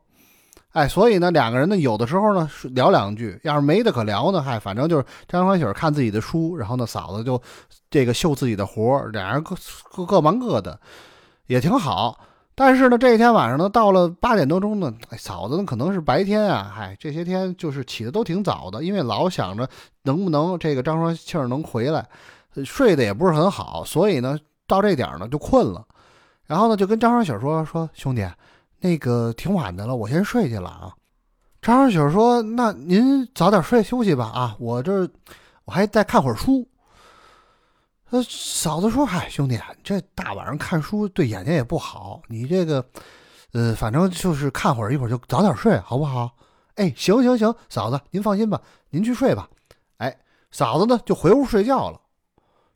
哎，所以呢，两个人呢有的时候呢聊两句，要是没得可聊呢，嗨，反正就是张双喜儿看自己的书，然后呢嫂子就。这个绣自己的活儿，俩人各各各忙各的，也挺好。但是呢，这一天晚上呢，到了八点多钟呢，嫂子呢可能是白天啊，嗨，这些天就是起的都挺早的，因为老想着能不能这个张双庆能回来，睡得也不是很好，所以呢，到这点呢就困了。然后呢，就跟张双喜说说兄弟，那个挺晚的了，我先睡去了啊。张双喜说：“那您早点睡休息吧啊，我这我还再看会儿书。”那嫂子说：“嗨，兄弟，这大晚上看书对眼睛也不好。你这个，呃，反正就是看会儿，一会儿就早点睡，好不好？”哎，行行行，嫂子您放心吧，您去睡吧。哎，嫂子呢就回屋睡觉了。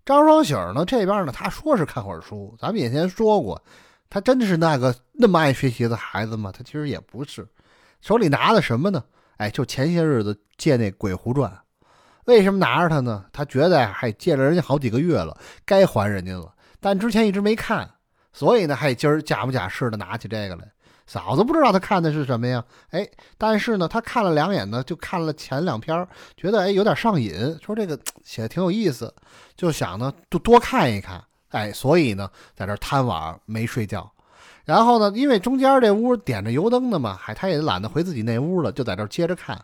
张双喜呢这边呢，他说是看会儿书，咱们以前说过，他真的是那个那么爱学习的孩子吗？他其实也不是，手里拿的什么呢？哎，就前些日子借那《鬼狐传》。为什么拿着它呢？他觉得还借了人家好几个月了，该还人家了。但之前一直没看，所以呢，还今儿假模假式的拿起这个来。嫂子不知道他看的是什么呀？哎，但是呢，他看了两眼呢，就看了前两篇，觉得哎有点上瘾，说这个写的挺有意思，就想呢就多看一看。哎，所以呢，在这贪玩没睡觉。然后呢，因为中间这屋点着油灯呢嘛，还他也懒得回自己那屋了，就在这接着看。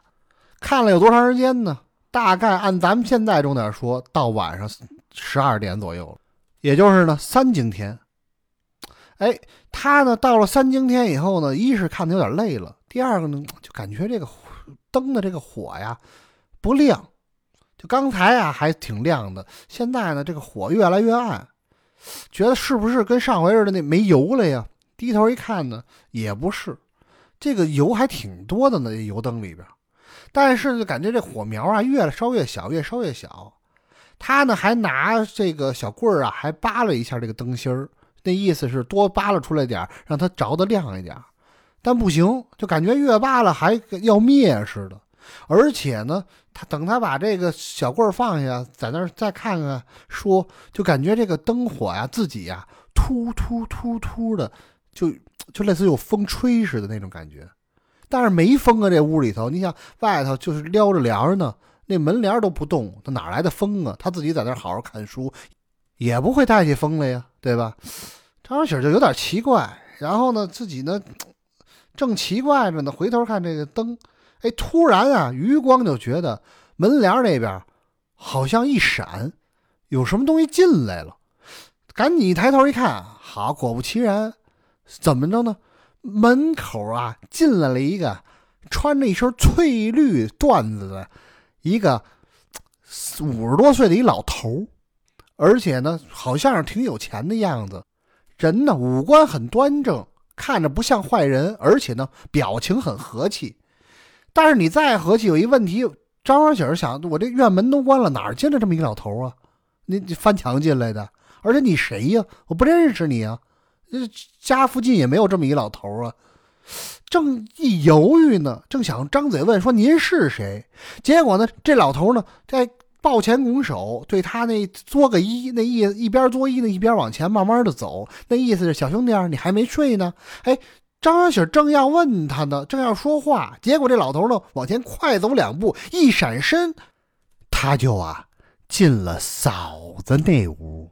看了有多长时间呢？大概按咱们现在钟点说，到晚上十二点左右了也就是呢三更天。哎，他呢到了三更天以后呢，一是看的有点累了，第二个呢就感觉这个灯的这个火呀不亮，就刚才啊还挺亮的，现在呢这个火越来越暗，觉得是不是跟上回似的那没油了呀？低头一看呢，也不是，这个油还挺多的呢，油灯里边。但是就感觉这火苗啊越烧越小，越烧越小。他呢还拿这个小棍儿啊，还扒了一下这个灯芯儿，那意思是多扒拉出来点儿让它着的亮一点儿。但不行，就感觉越扒拉还要灭似的。而且呢，他等他把这个小棍儿放下，在那儿再看看，说就感觉这个灯火呀，自己呀突突突突的，就就类似有风吹似的那种感觉。但是没风啊，这屋里头，你想外头就是撩着帘呢，那门帘都不动，他哪来的风啊？他自己在那好好看书，也不会带起风来呀，对吧？张小喜就有点奇怪，然后呢，自己呢正奇怪着呢，回头看这个灯，哎，突然啊，余光就觉得门帘那边好像一闪，有什么东西进来了，赶紧一抬头一看，好，果不其然，怎么着呢？门口啊，进来了一个穿着一身翠绿缎子的一个五十多岁的一老头，而且呢，好像是挺有钱的样子。人呢，五官很端正，看着不像坏人，而且呢，表情很和气。但是你再合计，有一问题，张小姐想，我这院门都关了，哪儿进来这么一个老头啊？你你翻墙进来的，而且你谁呀？我不认识你啊！这家附近也没有这么一老头啊。正一犹豫呢，正想张嘴问说您是谁，结果呢，这老头呢在抱前拱手，对他那作个揖，那意一边作揖呢，一边往前慢慢的走，那意思是小兄弟儿，你还没睡呢？哎，张小喜正要问他呢，正要说话，结果这老头呢往前快走两步，一闪身，他就啊进了嫂子那屋。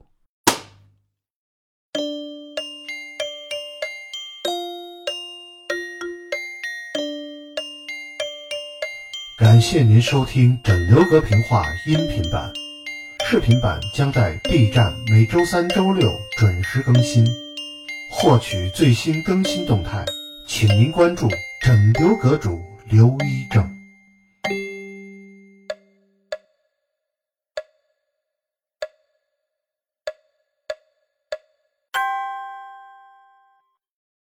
感谢您收听《整流阁评话》音频版，视频版将在 B 站每周三、周六准时更新。获取最新更新动态，请您关注整流阁主刘一正。